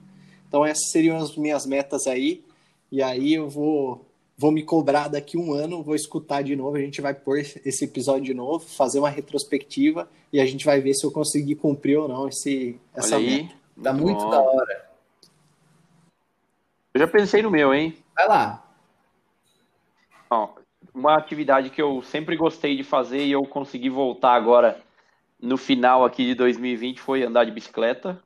Então essas seriam as minhas metas aí, e aí eu vou vou me cobrar daqui um ano, vou escutar de novo, a gente vai pôr esse episódio de novo, fazer uma retrospectiva e a gente vai ver se eu consegui cumprir ou não esse, essa Olha aí, meta. Tá muito da hora. Eu já pensei no meu, hein? Vai lá. Ó, uma atividade que eu sempre gostei de fazer e eu consegui voltar agora no final aqui de 2020 foi andar de bicicleta.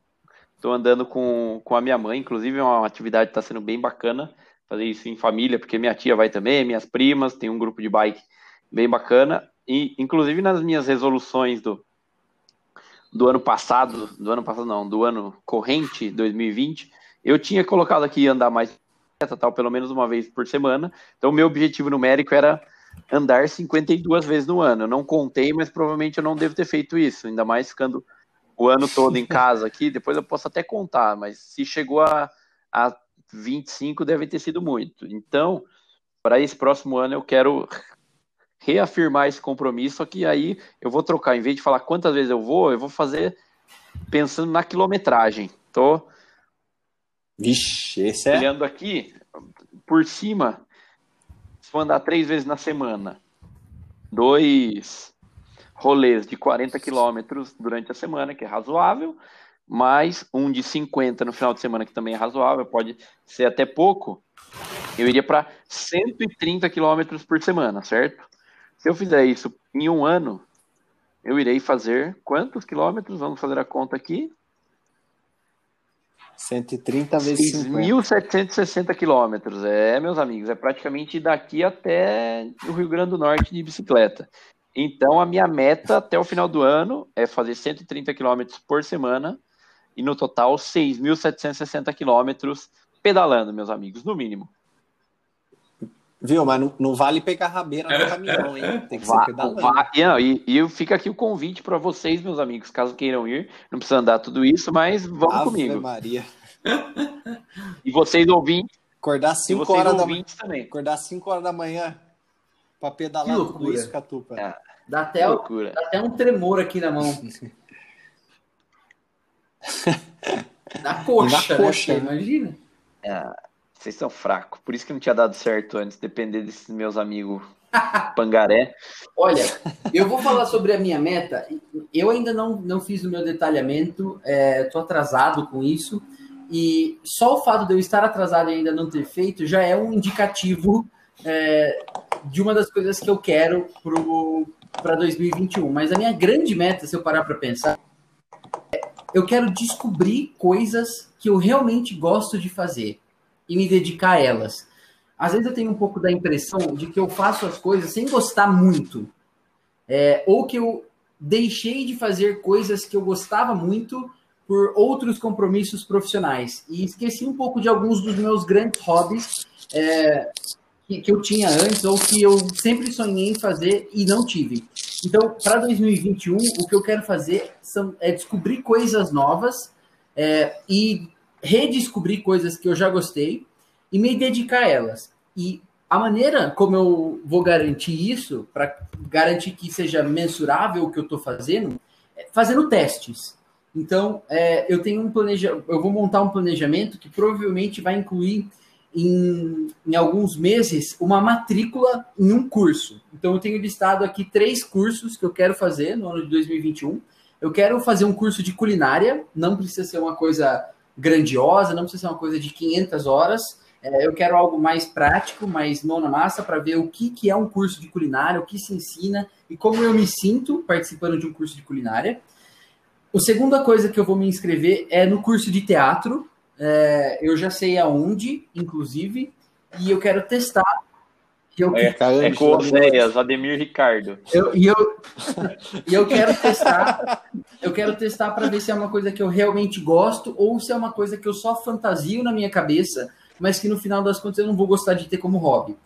Estou andando com, com a minha mãe, inclusive é uma atividade que está sendo bem bacana fazer isso em família, porque minha tia vai também, minhas primas, tem um grupo de bike bem bacana. E, inclusive, nas minhas resoluções do, do ano passado, do ano passado não, do ano corrente, 2020, eu tinha colocado aqui andar mais tal, pelo menos uma vez por semana. Então, o meu objetivo numérico era andar 52 vezes no ano. Eu não contei, mas provavelmente eu não devo ter feito isso, ainda mais ficando o ano todo em casa aqui. Depois eu posso até contar, mas se chegou a, a 25 deve ter sido muito. Então, para esse próximo ano eu quero reafirmar esse compromisso, só que aí eu vou trocar, em vez de falar quantas vezes eu vou, eu vou fazer pensando na quilometragem. Tô Vixe, esse é. olhando aqui por cima, se for andar três vezes na semana, dois rolês de 40 quilômetros durante a semana, que é razoável, mais um de 50 no final de semana, que também é razoável, pode ser até pouco, eu iria para 130 quilômetros por semana, certo? Se eu fizer isso em um ano, eu irei fazer quantos quilômetros? Vamos fazer a conta aqui. 130 vezes 50. 1.760 quilômetros. É, meus amigos, é praticamente daqui até o Rio Grande do Norte de bicicleta. Então, a minha meta até o final do ano é fazer 130 quilômetros por semana e no total 6.760 quilômetros pedalando, meus amigos, no mínimo. Viu, mas não, não vale pegar rabeira no caminhão, hein? Tem que ser Vá- pedalando. vá- e, não, e, e fica aqui o convite para vocês, meus amigos, caso queiram ir. Não precisa andar tudo isso, mas vamos Ave comigo. Maria. E vocês ouvintes, Acordar e 5 vocês horas da manhã. também. Acordar 5 horas da manhã pra pedalar tudo loucura. isso, Catupa. É. Dá até, dá até um tremor aqui na mão. Na coxa, Na né? coxa, né? Imagina. Vocês são fracos. Por isso que não tinha dado certo antes, depender desses meus amigos pangaré. Olha, eu vou falar sobre a minha meta. Eu ainda não, não fiz o meu detalhamento, estou atrasado com isso. E só o fato de eu estar atrasado e ainda não ter feito já é um indicativo é, de uma das coisas que eu quero para 2021. Mas a minha grande meta, se eu parar para pensar, é eu quero descobrir coisas que eu realmente gosto de fazer e me dedicar a elas. Às vezes eu tenho um pouco da impressão de que eu faço as coisas sem gostar muito. É, ou que eu deixei de fazer coisas que eu gostava muito por outros compromissos profissionais. E esqueci um pouco de alguns dos meus grandes hobbies é, que, que eu tinha antes ou que eu sempre sonhei em fazer e não tive. Então, para 2021, o que eu quero fazer são, é descobrir coisas novas é, e redescobrir coisas que eu já gostei e me dedicar a elas. E a maneira como eu vou garantir isso, para garantir que seja mensurável o que eu estou fazendo, é fazendo testes. Então, é, eu tenho um planeja, eu vou montar um planejamento que provavelmente vai incluir em, em alguns meses uma matrícula em um curso. Então, eu tenho listado aqui três cursos que eu quero fazer no ano de 2021. Eu quero fazer um curso de culinária, não precisa ser uma coisa grandiosa, não precisa ser uma coisa de 500 horas. É, eu quero algo mais prático, mais mão na massa, para ver o que, que é um curso de culinária, o que se ensina e como eu me sinto participando de um curso de culinária. A segunda coisa que eu vou me inscrever é no curso de teatro. É, eu já sei aonde, inclusive, e eu quero testar Eu, É, é com o Oséias, Ademir Ricardo. eu, e eu, e eu quero testar, eu quero testar para ver se é uma coisa que eu realmente gosto ou se é uma coisa que eu só fantasio na minha cabeça, mas que no final das contas eu não vou gostar de ter como hobby.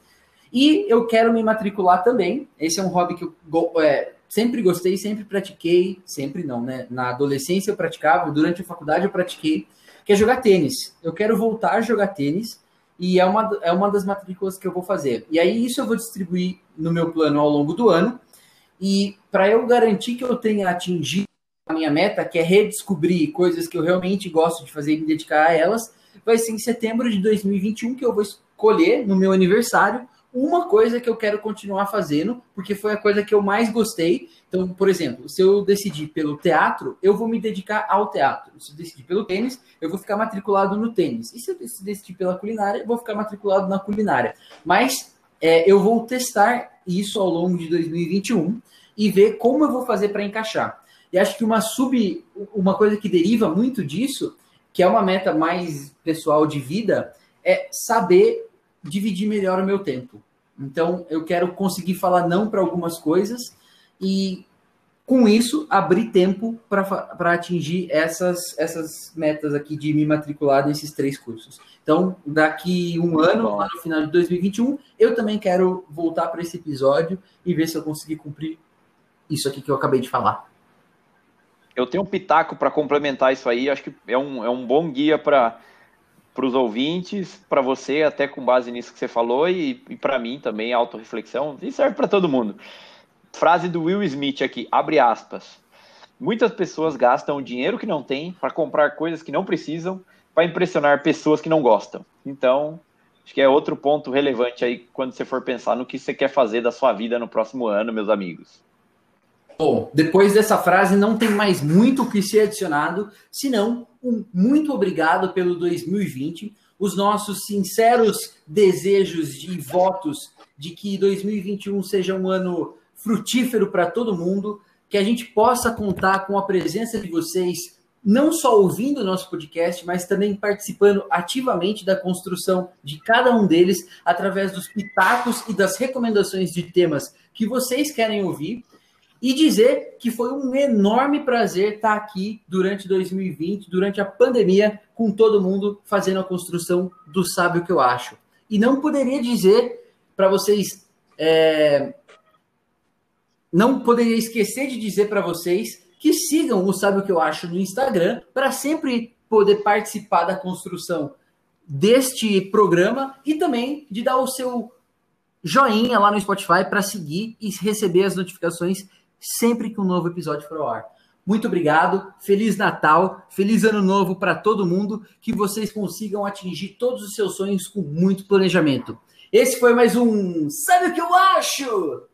E eu quero me matricular também. Esse é um hobby que eu go- é, sempre gostei, sempre pratiquei, sempre não, né? Na adolescência eu praticava, durante a faculdade eu pratiquei, que é jogar tênis. Eu quero voltar a jogar tênis e é uma, é uma das matrículas que eu vou fazer. E aí isso eu vou distribuir no meu plano ao longo do ano. E para eu garantir que eu tenha atingido a minha meta, que é redescobrir coisas que eu realmente gosto de fazer e me dedicar a elas, vai ser em setembro de 2021 que eu vou escolher no meu aniversário uma coisa que eu quero continuar fazendo, porque foi a coisa que eu mais gostei. Então, por exemplo, se eu decidir pelo teatro, eu vou me dedicar ao teatro. Se eu decidir pelo tênis, eu vou ficar matriculado no tênis. E se eu decidir pela culinária, eu vou ficar matriculado na culinária. Mas é, eu vou testar isso ao longo de 2021 e ver como eu vou fazer para encaixar. E acho que uma sub, uma coisa que deriva muito disso, que é uma meta mais pessoal de vida, é saber dividir melhor o meu tempo. Então, eu quero conseguir falar não para algumas coisas e, com isso, abrir tempo para atingir essas, essas metas aqui de me matricular nesses três cursos. Então, daqui um ano, lá no final de 2021, eu também quero voltar para esse episódio e ver se eu conseguir cumprir isso aqui que eu acabei de falar. Eu tenho um pitaco para complementar isso aí, acho que é um, é um bom guia para para os ouvintes, para você, até com base nisso que você falou, e, e para mim também, autorreflexão, e serve para todo mundo. Frase do Will Smith aqui, abre aspas. Muitas pessoas gastam dinheiro que não têm para comprar coisas que não precisam para impressionar pessoas que não gostam. Então, acho que é outro ponto relevante aí quando você for pensar no que você quer fazer da sua vida no próximo ano, meus amigos. Bom, depois dessa frase não tem mais muito o que ser adicionado, senão um muito obrigado pelo 2020, os nossos sinceros desejos e votos de que 2021 seja um ano frutífero para todo mundo, que a gente possa contar com a presença de vocês, não só ouvindo o nosso podcast, mas também participando ativamente da construção de cada um deles através dos pitacos e das recomendações de temas que vocês querem ouvir e dizer que foi um enorme prazer estar aqui durante 2020, durante a pandemia, com todo mundo fazendo a construção do Sábio que eu acho. E não poderia dizer para vocês, é... não poderia esquecer de dizer para vocês que sigam o Sábio que eu acho no Instagram para sempre poder participar da construção deste programa e também de dar o seu joinha lá no Spotify para seguir e receber as notificações sempre que um novo episódio for ao ar. Muito obrigado, Feliz Natal, Feliz Ano Novo para todo mundo, que vocês consigam atingir todos os seus sonhos com muito planejamento. Esse foi mais um Sabe o que eu acho?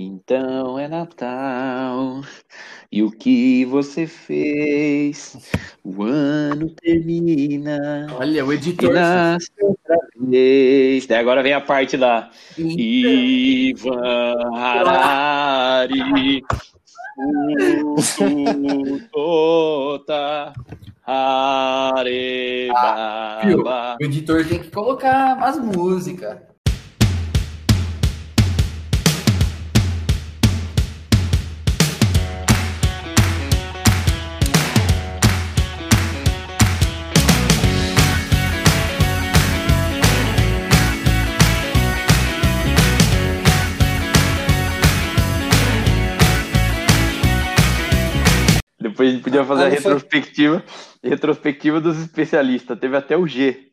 Então é Natal, e o que você fez? O ano termina. Olha, o editor. E nasce outra vez. Daí agora vem a parte da Ivan Harari. Tota Arebaba. O editor tem que colocar as músicas. Gente podia fazer a retrospectiva, retrospectiva dos especialistas. Teve até o G.